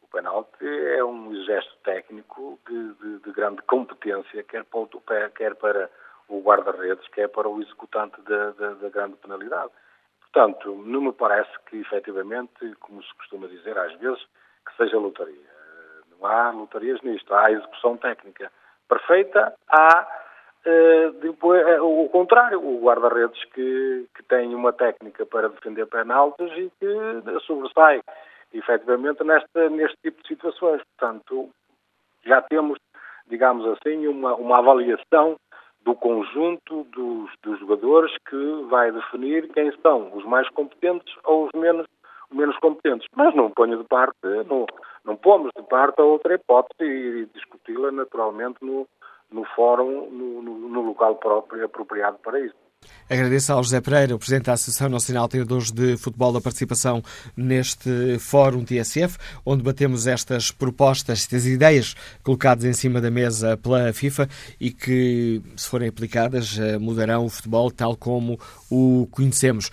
Speaker 15: O penalti é um gesto técnico de, de, de grande competência, quer para o, quer para o guarda-redes, que é para o executante da, da, da, grande penalidade. Portanto, não me parece que, efetivamente, como se costuma dizer às vezes, que seja lotaria. Não há lotarias nisto. Há execução técnica perfeita, há uh, depois, uh, o contrário, o guarda-redes que, que tem uma técnica para defender penaltis e que sobressai, efetivamente, nesta, neste tipo de situações. Portanto, já temos, digamos assim, uma, uma avaliação do conjunto dos, dos, jogadores que vai definir quem são os mais competentes ou os menos, menos competentes. Mas não ponho de parte, não, não pomos de parte a outra hipótese e discuti-la naturalmente no, no fórum, no, no, no local próprio apropriado para isso.
Speaker 2: Agradeço ao José Pereira, o Presidente da Associação Nacional de Treinadores de Futebol, a participação neste Fórum TSF, onde batemos estas propostas, estas ideias colocadas em cima da mesa pela FIFA e que, se forem aplicadas, eh, mudarão o futebol tal como o conhecemos.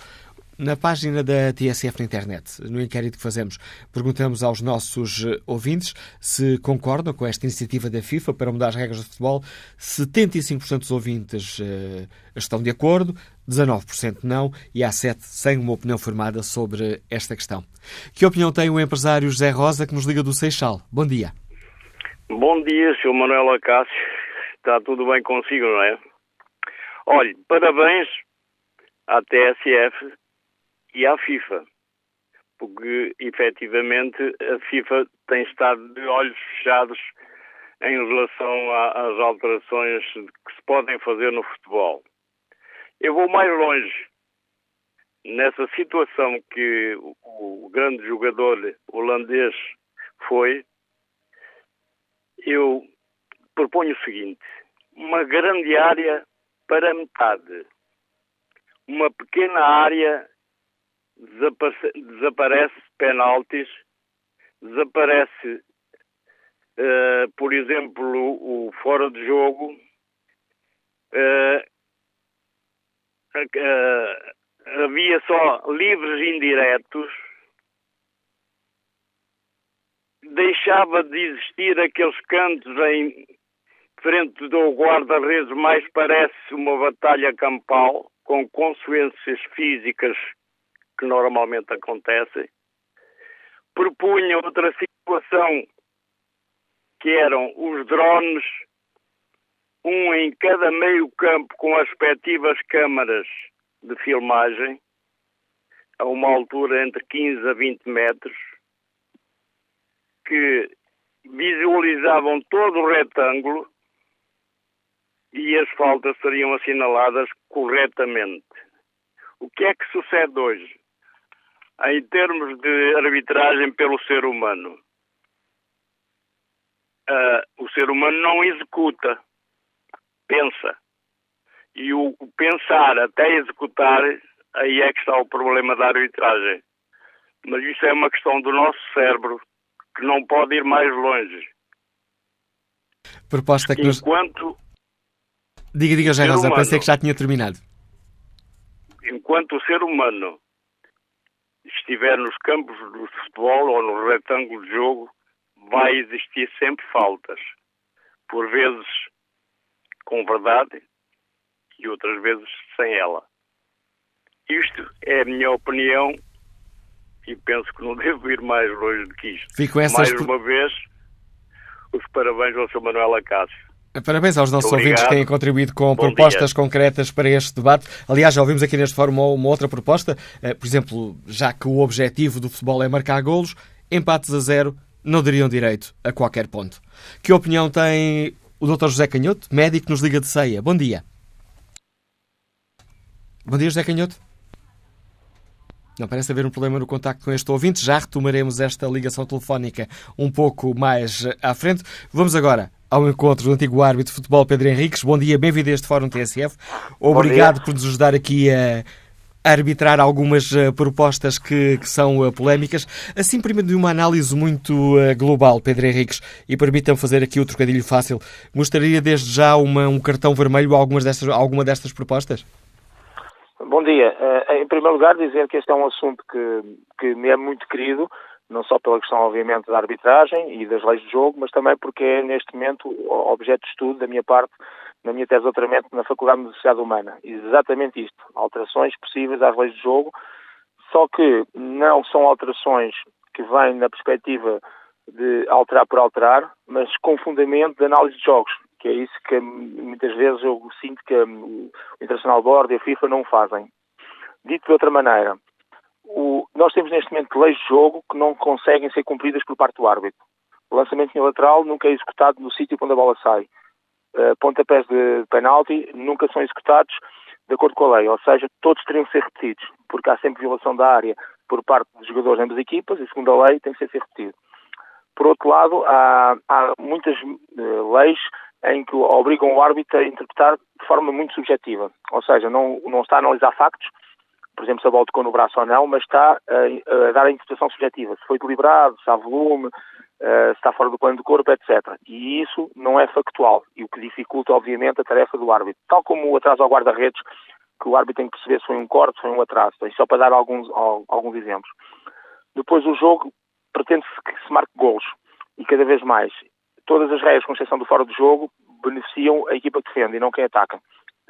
Speaker 2: Na página da TSF na internet, no inquérito que fazemos, perguntamos aos nossos eh, ouvintes se concordam com esta iniciativa da FIFA para mudar as regras do futebol. 75% dos ouvintes uh, estão de acordo, 19% não e há 7% sem uma opinião formada sobre esta questão. Que opinião tem o empresário José Rosa que nos liga do Seixal? Bom dia.
Speaker 16: Bom dia, Sr. Manuel Acácio. Está tudo bem consigo, não é? Olhe, parabéns à TSF e à FIFA, porque efetivamente a FIFA tem estado de olhos fechados em relação às alterações que se podem fazer no futebol. Eu vou mais longe. Nessa situação que o grande jogador holandês foi, eu proponho o seguinte: uma grande área para metade, uma pequena área desaparece, desaparece penaltis, desaparece, uh, por exemplo, o, fora de jogo, uh, uh, havia só livres indiretos, deixava de existir aqueles cantos em frente do guarda-redes, mais parece uma batalha campal, com consequências físicas que normalmente acontecem. Propunha outra situação, que eram os drones, um em cada meio campo com as respectivas câmaras de filmagem, a uma altura entre 15 a 20 metros, que visualizavam todo o retângulo e as faltas seriam assinaladas corretamente. O que é que sucede hoje? Em termos de arbitragem pelo ser humano. Uh, o ser humano não executa, pensa. E o, o pensar até executar, aí é que está o problema da arbitragem. Mas isso é uma questão do nosso cérebro que não pode ir mais longe.
Speaker 2: Proposta que
Speaker 16: Enquanto
Speaker 2: nos... Diga, diga, José Rosa, pensei que já tinha terminado.
Speaker 16: Enquanto o ser humano estiver nos campos do futebol ou no retângulo de jogo, vai existir sempre faltas. Por vezes com verdade e outras vezes sem ela. Isto é a minha opinião e penso que não devo ir mais longe do que isto.
Speaker 2: Fico
Speaker 16: mais uma vez, os parabéns ao Sr. Manuel Acácio.
Speaker 2: Parabéns aos nossos
Speaker 16: Obrigado.
Speaker 2: ouvintes que têm contribuído com
Speaker 16: Bom
Speaker 2: propostas
Speaker 16: dia.
Speaker 2: concretas para este debate. Aliás, já ouvimos aqui neste fórum uma, outra proposta. Eh, Por exemplo, já que o objetivo do futebol é marcar golos, empates a zero não dariam direito a qualquer ponto. Que opinião tem o Dr. José Canhoto, médico nos Liga de Ceia? Bom dia. Bom dia, José Canhoto. Não parece haver um problema no contacto com este ouvinte. Já retomaremos esta ligação telefónica um pouco mais à frente. Vamos agora ao encontro do antigo árbitro de futebol Pedro Henriques. Bom dia, bem-vindo a este Fórum TSF. Obrigado por nos ajudar aqui a arbitrar algumas eh, propostas que, que são eh, polémicas. Assim, primeiro de uma análise muito eh, global, Pedro Henriques, e permitam fazer aqui o trocadilho fácil, mostraria desde já uma, um cartão vermelho a algumas destas, a alguma destas propostas?
Speaker 17: Bom dia. Em primeiro lugar, dizer que este é um assunto que, que me é muito querido, não só pela questão, obviamente, da arbitragem e das leis de jogo, mas também porque é, neste momento, objeto de estudo da minha parte, na minha tese de doutoramento na Faculdade de Sociedade Humana. Exatamente isto. Alterações possíveis às leis de jogo, só que não são alterações que vêm na perspectiva de alterar por alterar, mas com fundamento de análise de jogos, que é isso que muitas vezes eu sinto que hum, o International Board e a FIFA não fazem. Dito de outra maneira, o- nós temos neste momento leis de jogo que não conseguem ser cumpridas por parte do árbitro. O lançamento unilateral nunca é executado no sítio onde a bola sai. Uh, pontapés de penalti nunca são executados de acordo com a lei, ou seja, todos teriam que ser repetidos, porque há sempre violação da área por parte dos jogadores de ambas as equipas e, segundo a lei, tem que ser, repetido. Por outro lado, há, há muitas eh, leis em que obrigam o árbitro a interpretar de forma muito subjetiva, ou seja, não, não está a analisar factos, por exemplo, se a bola tocou no braço ou não, mas está a, a dar a interpretação subjetiva, se foi deliberado, se há volume, eh, se está fora do plano do corpo, etc. E isso não é factual, e o que dificulta, obviamente, a tarefa do árbitro. Tal como o atraso ao guarda-redes, que o árbitro tem que perceber se foi um corte, se foi um atraso. Então, só para dar alguns, al- alguns exemplos. Depois, o jogo pretende-se que se marque golos, e cada vez mais. Todas as regras, com exceção do fora do jogo, beneficiam a equipa que defende e não quem ataca.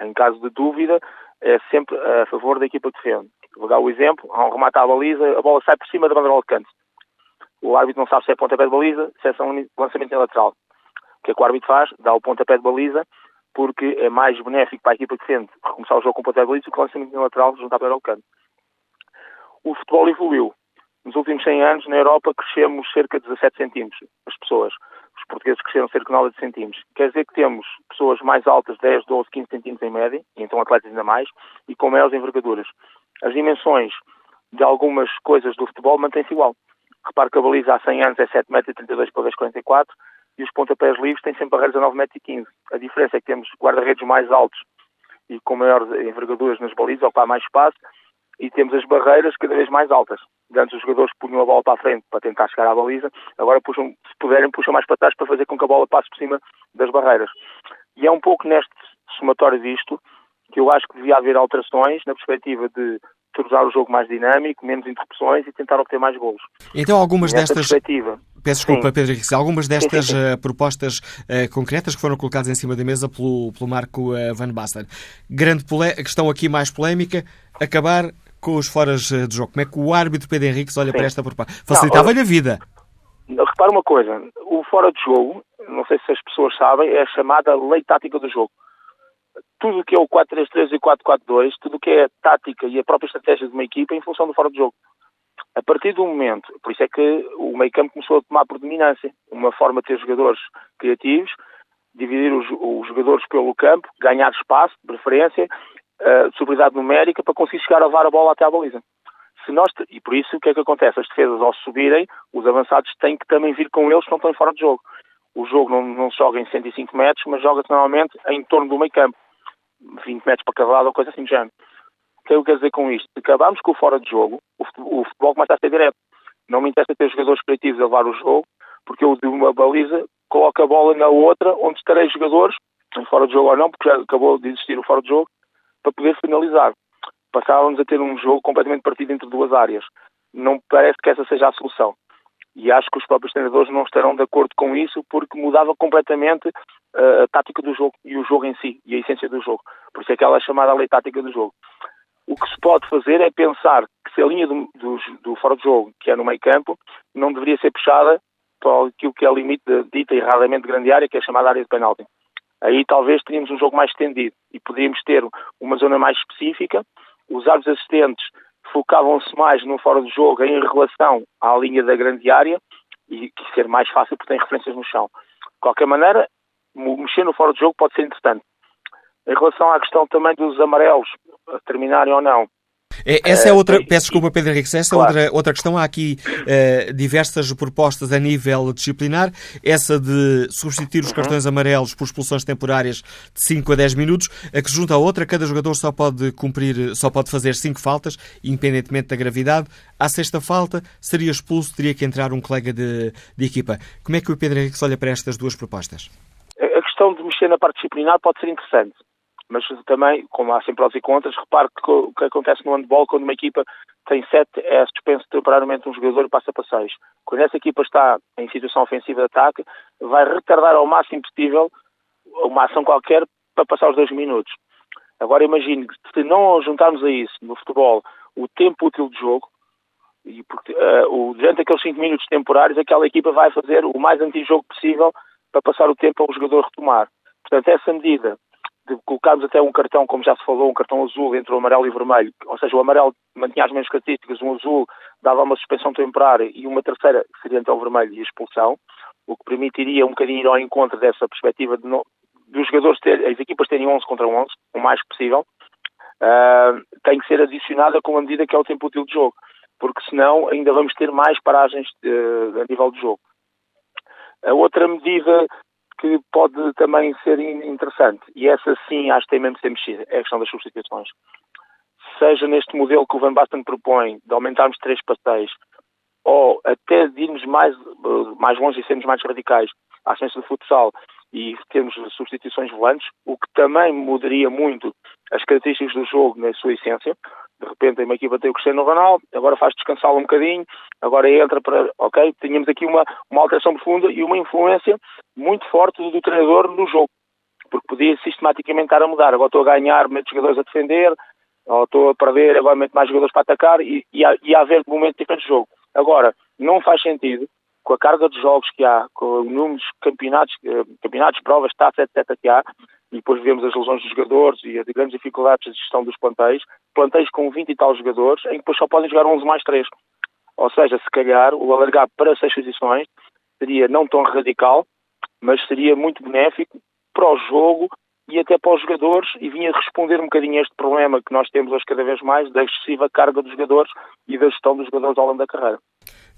Speaker 17: Em caso de dúvida, é sempre a favor da equipa que defende. Vou dar o exemplo, há um remate à baliza, a bola sai por cima da bandeira de. O árbitro não sabe se é pontapé de baliza, se é um lançamento lateral. O que é que o árbitro faz? Dá o pontapé de baliza, porque é mais benéfico para a equipa que defende recomeçar o jogo com o pontapé de baliza do que o lançamento lateral junto à bandeira de. O futebol evoluiu. Nos últimos 100 anos, na Europa, crescemos cerca de 17 centímetros, as pessoas. Os portugueses cresceram cerca de 9 centímetros. Quer dizer que temos pessoas mais altas, 10, 12, 15 centímetros em média, e então atletas ainda mais, e com maiores envergaduras. As dimensões de algumas coisas do futebol mantêm-se igual. Repare que a baliza há 100 anos é 7,32m por 2,44 e os pontapés livres têm sempre barreiras a 9,15m. A diferença é que temos guarda-redes mais altos e com maiores envergaduras nas balizas, ocupar mais espaço, e temos as barreiras cada vez mais altas. Antes os jogadores punham a bola para a frente para tentar chegar à baliza, agora puxam, se puderem, puxam mais para trás para fazer com que a bola passe por cima das barreiras. E é um pouco neste somatório disto que eu acho que devia haver alterações na perspectiva de tornar o jogo mais dinâmico, menos interrupções e tentar obter mais golos.
Speaker 2: Então, algumas
Speaker 17: Nesta
Speaker 2: destas.
Speaker 17: perspectiva.
Speaker 2: Peço desculpa,
Speaker 17: Sim.
Speaker 2: Pedro Henriques. Algumas destas
Speaker 17: Sim,
Speaker 2: eh, propostas eh, concretas que foram colocadas em cima da mesa pelo, pelo Marco eh, Van Basten. Grande pole... questão aqui mais polémica: acabar com os foras eh, de jogo. Como é que o árbitro Pedro Henriques olha
Speaker 17: Sim.
Speaker 2: para esta proposta? Facilitava-lhe a vida.
Speaker 17: Repara uma coisa, o fora de jogo, não sei se as pessoas sabem, é a chamada lei tática do jogo. Tudo o que é o 4-3-3 e o 4-4-2, tudo o que é a tática e a própria estratégia de uma equipa é em função do fora de jogo. A partir do momento, por isso é que o meio campo começou a tomar predominância, uma forma de ter jogadores criativos, dividir os, os jogadores pelo campo, ganhar espaço, de preferência, uh, superioridade numérica para conseguir chegar a levar a bola até à baliza. Se nós, e por isso o que é que acontece? As defesas ao subirem, os avançados têm que também vir com eles, não estão fora de jogo. O jogo não, não se joga em 105 metros, mas joga-se normalmente em torno do meio campo. 20 metros para cada lado ou coisa assim do género. O que é eu quero dizer com isto? Se acabarmos com o fora de jogo, o futebol, o futebol começa a ser direto. Não me interessa ter jogadores criativos a levar o jogo, porque eu de uma baliza coloco a bola na outra, onde estarei jogadores, fora de jogo ou não, porque já acabou de existir o fora de jogo, para poder finalizar. Passávamos a ter um jogo completamente partido entre duas áreas. Não parece que essa seja a solução. E acho que os próprios treinadores não estarão de acordo com isso, porque mudava completamente uh, a tática do jogo e o jogo em si, e a essência do jogo. Por isso é que ela é chamada a lei tática do jogo. O que se pode fazer é pensar que se a linha do, do, do fora de jogo, que é no meio campo, não deveria ser puxada para aquilo que é o limite dita erradamente grande área, que é chamada área de penalti. Aí talvez teríamos um jogo mais estendido e poderíamos ter uma zona mais específica, os árbitros assistentes focavam-se mais no fora do jogo em relação à linha da grande área e que ser mais fácil porque tem referências no chão. De qualquer maneira, mexer no fora do jogo pode ser interessante. Em relação à questão também dos amarelos, terminarem ou não,
Speaker 2: essa é eh, outra, peço desculpa Pedro Henrique, essa claro. é outra, outra questão. Há aqui uh, diversas propostas a nível disciplinar. Essa de substituir os uhum. cartões amarelos por expulsões temporárias de 5 a 10 minutos, a que se junta a outra, cada jogador só pode cumprir, só pode fazer 5 faltas, independentemente da gravidade. À sexta falta, seria expulso, teria que entrar um colega de, de equipa. Como é que o Pedro Henrique olha para estas duas propostas?
Speaker 17: A questão de mexer na parte disciplinar pode ser interessante mas também, como há sempre prós e contras, repare que o que acontece no handball quando uma equipa tem sete, é suspenso temporariamente um jogador e passa para seis. Quando essa equipa está em situação ofensiva de ataque, vai retardar ao máximo possível uma ação qualquer para passar os dois minutos. Agora imagine que se não juntarmos a isso no futebol o tempo útil de jogo, e porque, uh, o, durante aqueles cinco minutos temporários, aquela equipa vai fazer o mais anti-jogo possível para passar o tempo ao jogador retomar. Portanto, essa medida de colocarmos até um cartão, como já se falou, um cartão azul entre o amarelo e o vermelho, ou seja, o amarelo mantinha as mesmas características, um azul dava uma suspensão temporária e uma terceira seria então o vermelho e a expulsão, o que permitiria um bocadinho ir ao encontro dessa perspectiva de no, dos jogadores ter, as equipas terem 11 contra 11, o mais possível, uh, tem que ser adicionada com a medida que é o tempo útil de jogo, porque senão ainda vamos ter mais paragens de, a nível de jogo. A outra medida que pode também ser interessante, e essa sim acho que tem mesmo de ser mexida, é a questão das substituições. Seja neste modelo que o Van Basten propõe, de aumentarmos três pastéis, ou até de irmos mais, eh, mais longe e sermos mais radicais à ciência do futsal e termos substituições volantes, o que também mudaria muito as características do jogo na sua essência, de repente uma equipa tem o Cristiano Ronaldo, agora faz descansá-lo um bocadinho, agora entra para. Ok, tínhamos aqui uma, uma alteração profunda e uma influência muito forte do, do treinador no jogo, porque podia sistematicamente estar a mudar. Agora estou a ganhar, meto jogadores a defender, ou estou a perder, agora meto mais jogadores para atacar e, e, e haver momentos diferentes de jogo. Agora, não faz sentido, com a carga de jogos que há, com o número de campeonatos, eh, campeonatos, provas, taças, etc. que há, e depois vemos as lesões dos jogadores e as grandes dificuldades de gestão dos plantéis, plantéis com 20 e tal jogadores, em que depois só podem jogar 11 mais 3. Ou seja, se calhar o alargar para 6 posições seria não tão radical, mas seria muito benéfico para o jogo e até para os jogadores e vinha responder um bocadinho a este problema que nós temos hoje cada vez mais da excessiva carga dos jogadores e da gestão dos jogadores ao longo da carreira.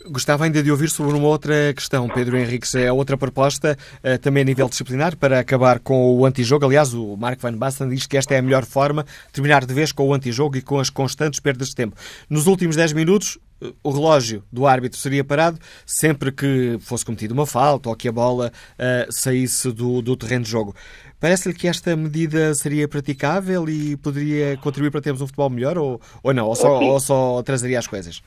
Speaker 2: Gostava ainda de ouvir sobre uma outra questão, Pedro Henriques. É outra proposta, eh, também a nível disciplinar, para acabar com o antijogo. Aliás, o Mark Van Basten diz que esta é a melhor forma de terminar de vez com o antijogo e com as constantes perdas de tempo. Nos últimos 10 minutos, eh, o relógio do árbitro seria parado sempre que fosse cometida uma falta ou que a bola uh, saísse do, do terreno de jogo. Parece-lhe que esta medida seria praticável e poderia contribuir para termos um futebol melhor ou, ou não? Ou só, ou só trazeria as coisas?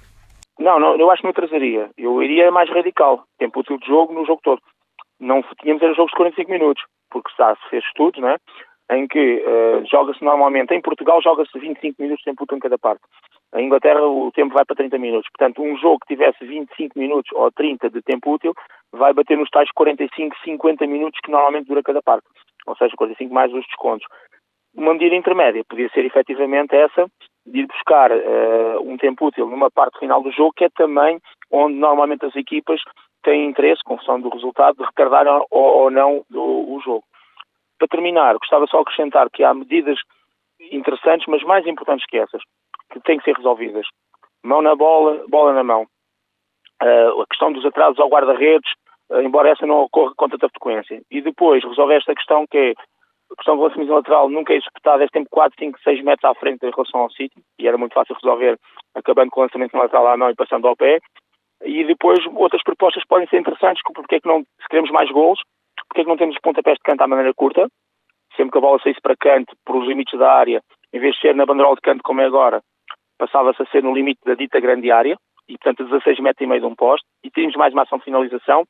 Speaker 17: Não, não, eu acho que não trazeria. Eu iria mais radical. Tempo útil de jogo no jogo todo. Não tínhamos era jogos de 45 minutos, porque já se fez estudos, né? Em que uh, joga-se normalmente, em Portugal joga-se 25 minutos de tempo útil em cada parte. Em Inglaterra o tempo vai para 30 minutos. Portanto, um jogo que tivesse 25 minutos ou 30 de tempo útil vai bater nos tais 45, 50 minutos que normalmente dura cada parte. Ou seja, 45 mais os descontos. Uma medida intermédia podia ser efetivamente essa de ir buscar uh, um tempo útil numa parte final do jogo, que é também onde normalmente as equipas têm interesse, com função do resultado, de retardar ou, ou não o, o jogo. Para terminar, gostava só de acrescentar que há medidas interessantes, mas mais importantes que essas, que têm que ser resolvidas. Mão na bola, bola na mão. Uh, a questão dos atrasos ao guarda-redes, uh, embora essa não ocorra com tanta frequência. E depois resolver esta questão que é a questão do lançamento lateral nunca é executada, é sempre 4, 5, 6 metros à frente em relação ao sítio, e era muito fácil resolver acabando com o lançamento lateral à mão e passando ao pé. E depois outras propostas podem ser interessantes, porque é que não, se queremos mais gols, porque é que não temos pontapés de canto à maneira curta, sempre que a bola saísse para canto, por os limites da área, em vez de ser na banderola de canto como é agora, passava-se a ser no limite da dita grande área, e portanto 16 metros e meio de um poste, e teríamos mais uma ação de finalização,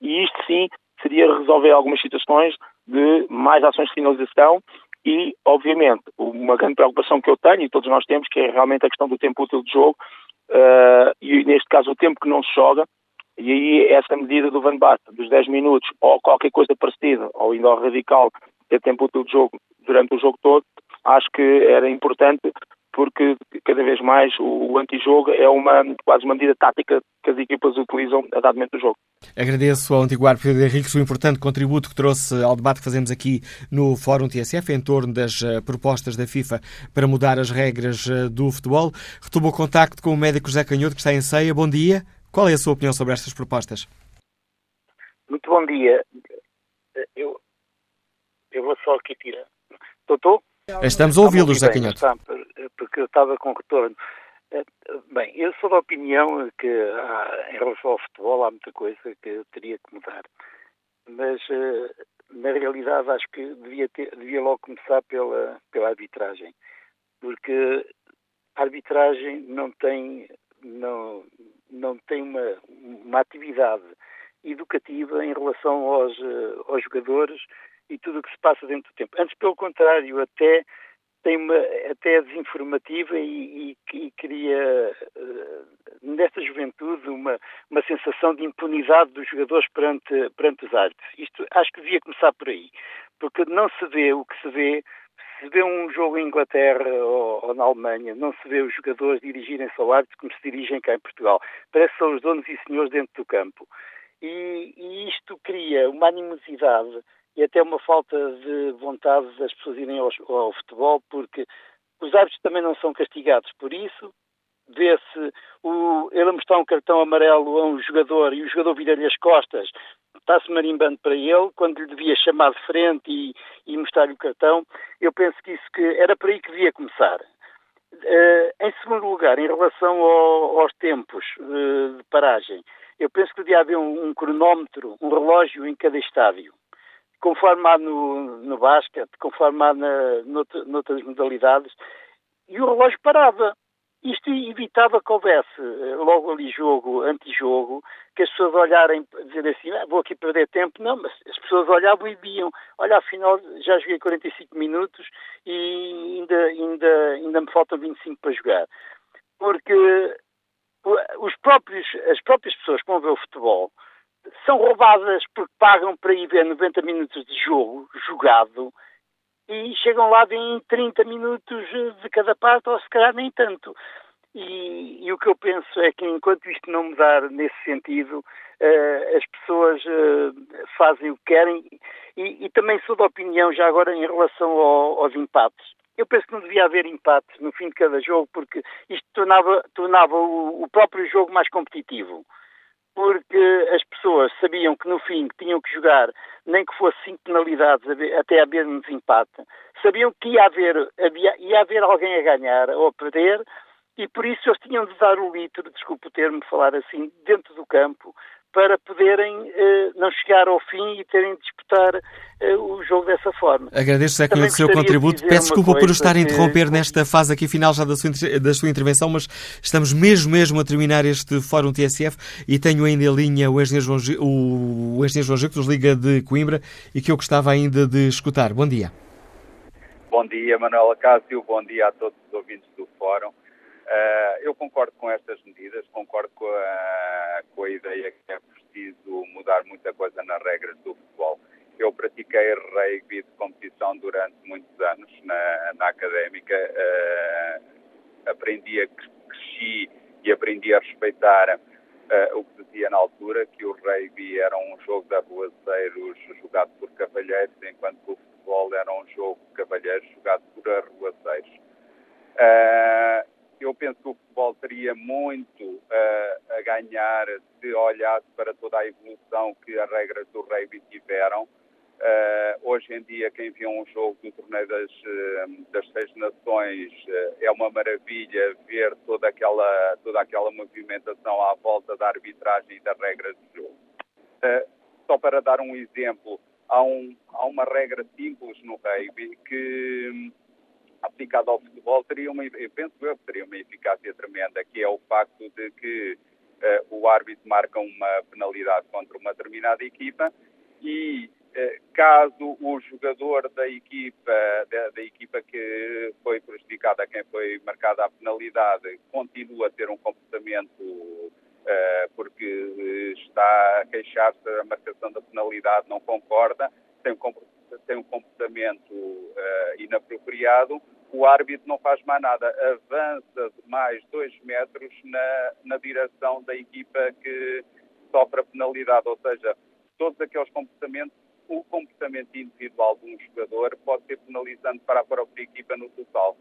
Speaker 17: e isto sim seria resolver algumas situações de mais ações de finalização e, obviamente, uma grande preocupação que eu tenho, e todos nós temos, que é realmente a questão do tempo útil de jogo, uh, e neste caso o tempo que não se joga, e aí essa medida do Van Basten, dos 10 minutos, ou qualquer coisa parecida, ou ainda ao radical, ter tempo útil de jogo durante o jogo todo, acho que era importante porque cada vez mais o, o antijogo é uma quase uma medida tática que as equipas utilizam a dado momento do jogo.
Speaker 2: Agradeço ao antigo árbitro Pedro Henriques o importante contributo que trouxe ao debate que fazemos aqui no Fórum TSF em torno das uh, propostas da FIFA para mudar as regras uh, do futebol. Retomo o contacto com o médico José Canhoto, que está em ceia. Bom dia. Qual é a sua opinião sobre estas propostas?
Speaker 18: Muito bom dia. Eu, eu vou só aqui tirar. Doutor?
Speaker 2: Estamos a ouvi-lo, José Canhoto.
Speaker 18: Porque eu estava com retorno. Eh, bem, eu sou da opinião que há, em relação ao futebol há muita coisa que teria que mudar. Mas, eh, na realidade, acho que devia, ter, devia logo começar pela, pela arbitragem. Porque a arbitragem não tem, não, não tem uma, uma atividade educativa em relação aos, eh, aos jogadores e tudo o que se passa dentro do tempo. Antes, pelo contrário, até tem uma, até é desinformativa e, e, e cria uh, nesta juventude uma, uma sensação de impunidade dos jogadores perante, perante os árbitros. Isto acho que devia começar por aí, porque não se vê o que se vê. Se vê um jogo em Inglaterra ou, ou na Alemanha, não se vê os jogadores dirigirem-se ao árbitro como se dirigem cá em Portugal. Parece que são os donos e senhores dentro do campo. E, e isto cria uma animosidade e até uma falta de vontade das pessoas irem ao, ao futebol, porque os árbitros também não são castigados por isso. Vê-se ele mostrar um cartão amarelo a um jogador e o jogador vira-lhe as costas, está-se marimbando para ele, quando lhe devia chamar de frente e, e mostrar-lhe o cartão. Eu penso que isso que era por aí que devia começar. Uh, em segundo lugar, em relação ao, aos tempos uh, de paragem, eu penso que devia haver um, um cronómetro, um relógio em cada estádio conforme há no, no basquete, conforme há na, noutras modalidades, e o relógio parava. Isto evitava que houvesse eh, logo ali jogo, antijogo, que as pessoas olharem, dizer assim, ah, vou aqui perder tempo. Não, mas as pessoas olhavam e viam, olha, afinal já joguei 45 minutos e ainda, ainda, ainda me faltam 25 para jogar. Porque os próprios, as próprias pessoas que vão ver o futebol são roubadas porque pagam para ir ver 90 minutos de jogo jogado e chegam lá em 30 minutos de cada parte, ou se calhar nem tanto. E, e, o que eu penso é que enquanto isto não mudar nesse sentido, uh, as pessoas uh, fazem o que querem. E, e, também sou da opinião, já agora em relação ao, aos empates, eu penso que não devia haver empates no fim de cada jogo porque isto tornava, tornava o, o próprio jogo mais competitivo porque as pessoas sabiam que no fim tinham que jogar, nem que fosse cinco penalidades até haver um desempate, sabiam que ia haver, havia, ia haver alguém a ganhar ou a perder, e por isso eles tinham de dar o litro, desculpe o termo falar assim, dentro do campo, para poderem eh, não chegar ao fim e terem de disputar eh, o jogo dessa forma.
Speaker 2: Agradeço, Zé o seu contributo. Peço desculpa por o estar a interromper que... nesta fase aqui final já da sua, da sua intervenção, mas estamos mesmo, mesmo a terminar este Fórum TSF e tenho ainda em linha o engenheiro João, o engenheiro João Gico, dos Liga de Coimbra, e que eu gostava ainda de escutar. Bom dia.
Speaker 19: Bom dia, Manuela Cássio. Bom dia a todos os ouvintes do Fórum. Uh, eu concordo com estas medidas, concordo com a, com a ideia que é preciso mudar muita coisa nas regras do futebol. Eu pratiquei rugby de competição durante muitos anos na, na académica, uh, aprendi a cresci e aprendi a respeitar uh, o que dizia na altura, que o rugby era um jogo de arruaceiros jogado por cavalheiros, enquanto que o futebol era um jogo de cavalheiros jogado por arruaceiros. Uh, eu penso que o futebol teria muito uh, a ganhar se olhasse para toda a evolução que as regras do rugby tiveram. Uh, hoje em dia, quem vê um jogo do torneio das, uh, das Seis Nações é uma maravilha ver toda aquela, toda aquela movimentação à volta da arbitragem e das regras do jogo. só para dar um exemplo, há, um, há uma regra simples no rugby que aplicado ao futebol teria uma, eu penso eu, teria uma eficácia tremenda, que é o facto de que uh, o árbitro marca uma penalidade contra uma determinada equipa e uh, caso o jogador da equipa, da, da, equipa que foi prejudicada, quem foi marcada a penalidade, continua a ter um comportamento uh, porque está a queixar-se da marcação da penalidade, não concorda, tem um tem um comportamento uh, inapropriado, o árbitro não faz mais nada, avança mais dois metros na, na direção da equipa que sofre a penalidade, ou seja, todos aqueles comportamentos, o comportamento individual de um jogador pode ser penalizante para a própria equipa no total.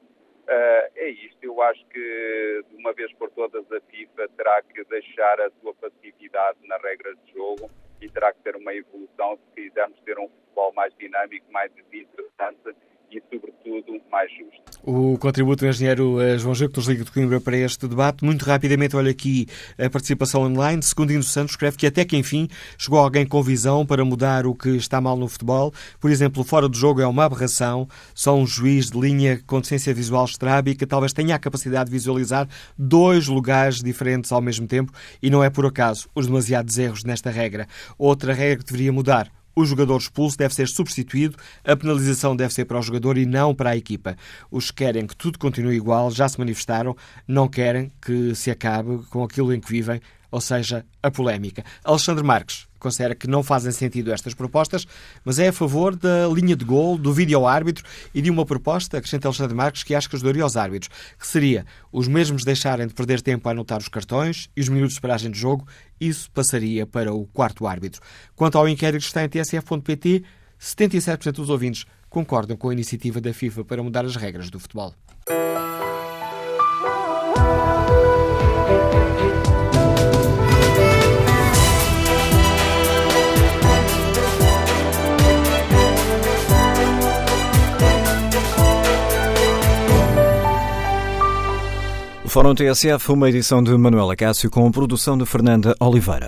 Speaker 19: Uh, é isto, eu acho que de uma vez por todas a FIFA terá que deixar a sua passividade nas regras de jogo e terá que ter uma evolução. Se quisermos ter um futebol mais dinâmico, mais interessante e, sobretudo, mais justo.
Speaker 2: O contributo do engenheiro eh, João Gil, que nos liga de Coimbra para este debate. Muito rapidamente, olha aqui a participação online. Segundino Santos escreve que até que, enfim, chegou alguém com visão para mudar o que está mal no futebol. Por exemplo, fora do jogo é uma aberração. Só um juiz de linha com deficiência visual estrábica talvez tenha a capacidade de visualizar dois lugares diferentes ao mesmo tempo e não é por acaso os demasiados erros nesta regra. Outra regra que deveria mudar o jogador expulso deve ser substituído, a penalização deve ser para o jogador e não para a equipa. Os que querem que tudo continue igual já se manifestaram, não querem que se acabe com aquilo em que vivem, ou seja, a polémica. Alexandre Marques considera que não fazem sentido estas propostas, mas é a favor da linha de gol, do vídeo árbitro e de uma proposta, acrescenta Alexandre Marques, que acho que ajudaria aos árbitros, que seria os mesmos deixarem de perder tempo a anotar os cartões e os minutos de paragem de jogo, isso passaria para o quarto árbitro. Quanto ao inquérito que está em tsf.pt, 77% dos ouvintes concordam com a iniciativa da FIFA para mudar as regras do futebol.
Speaker 9: Fórum TSF, uma edição de Manuela Cássio com produção de Fernanda Oliveira.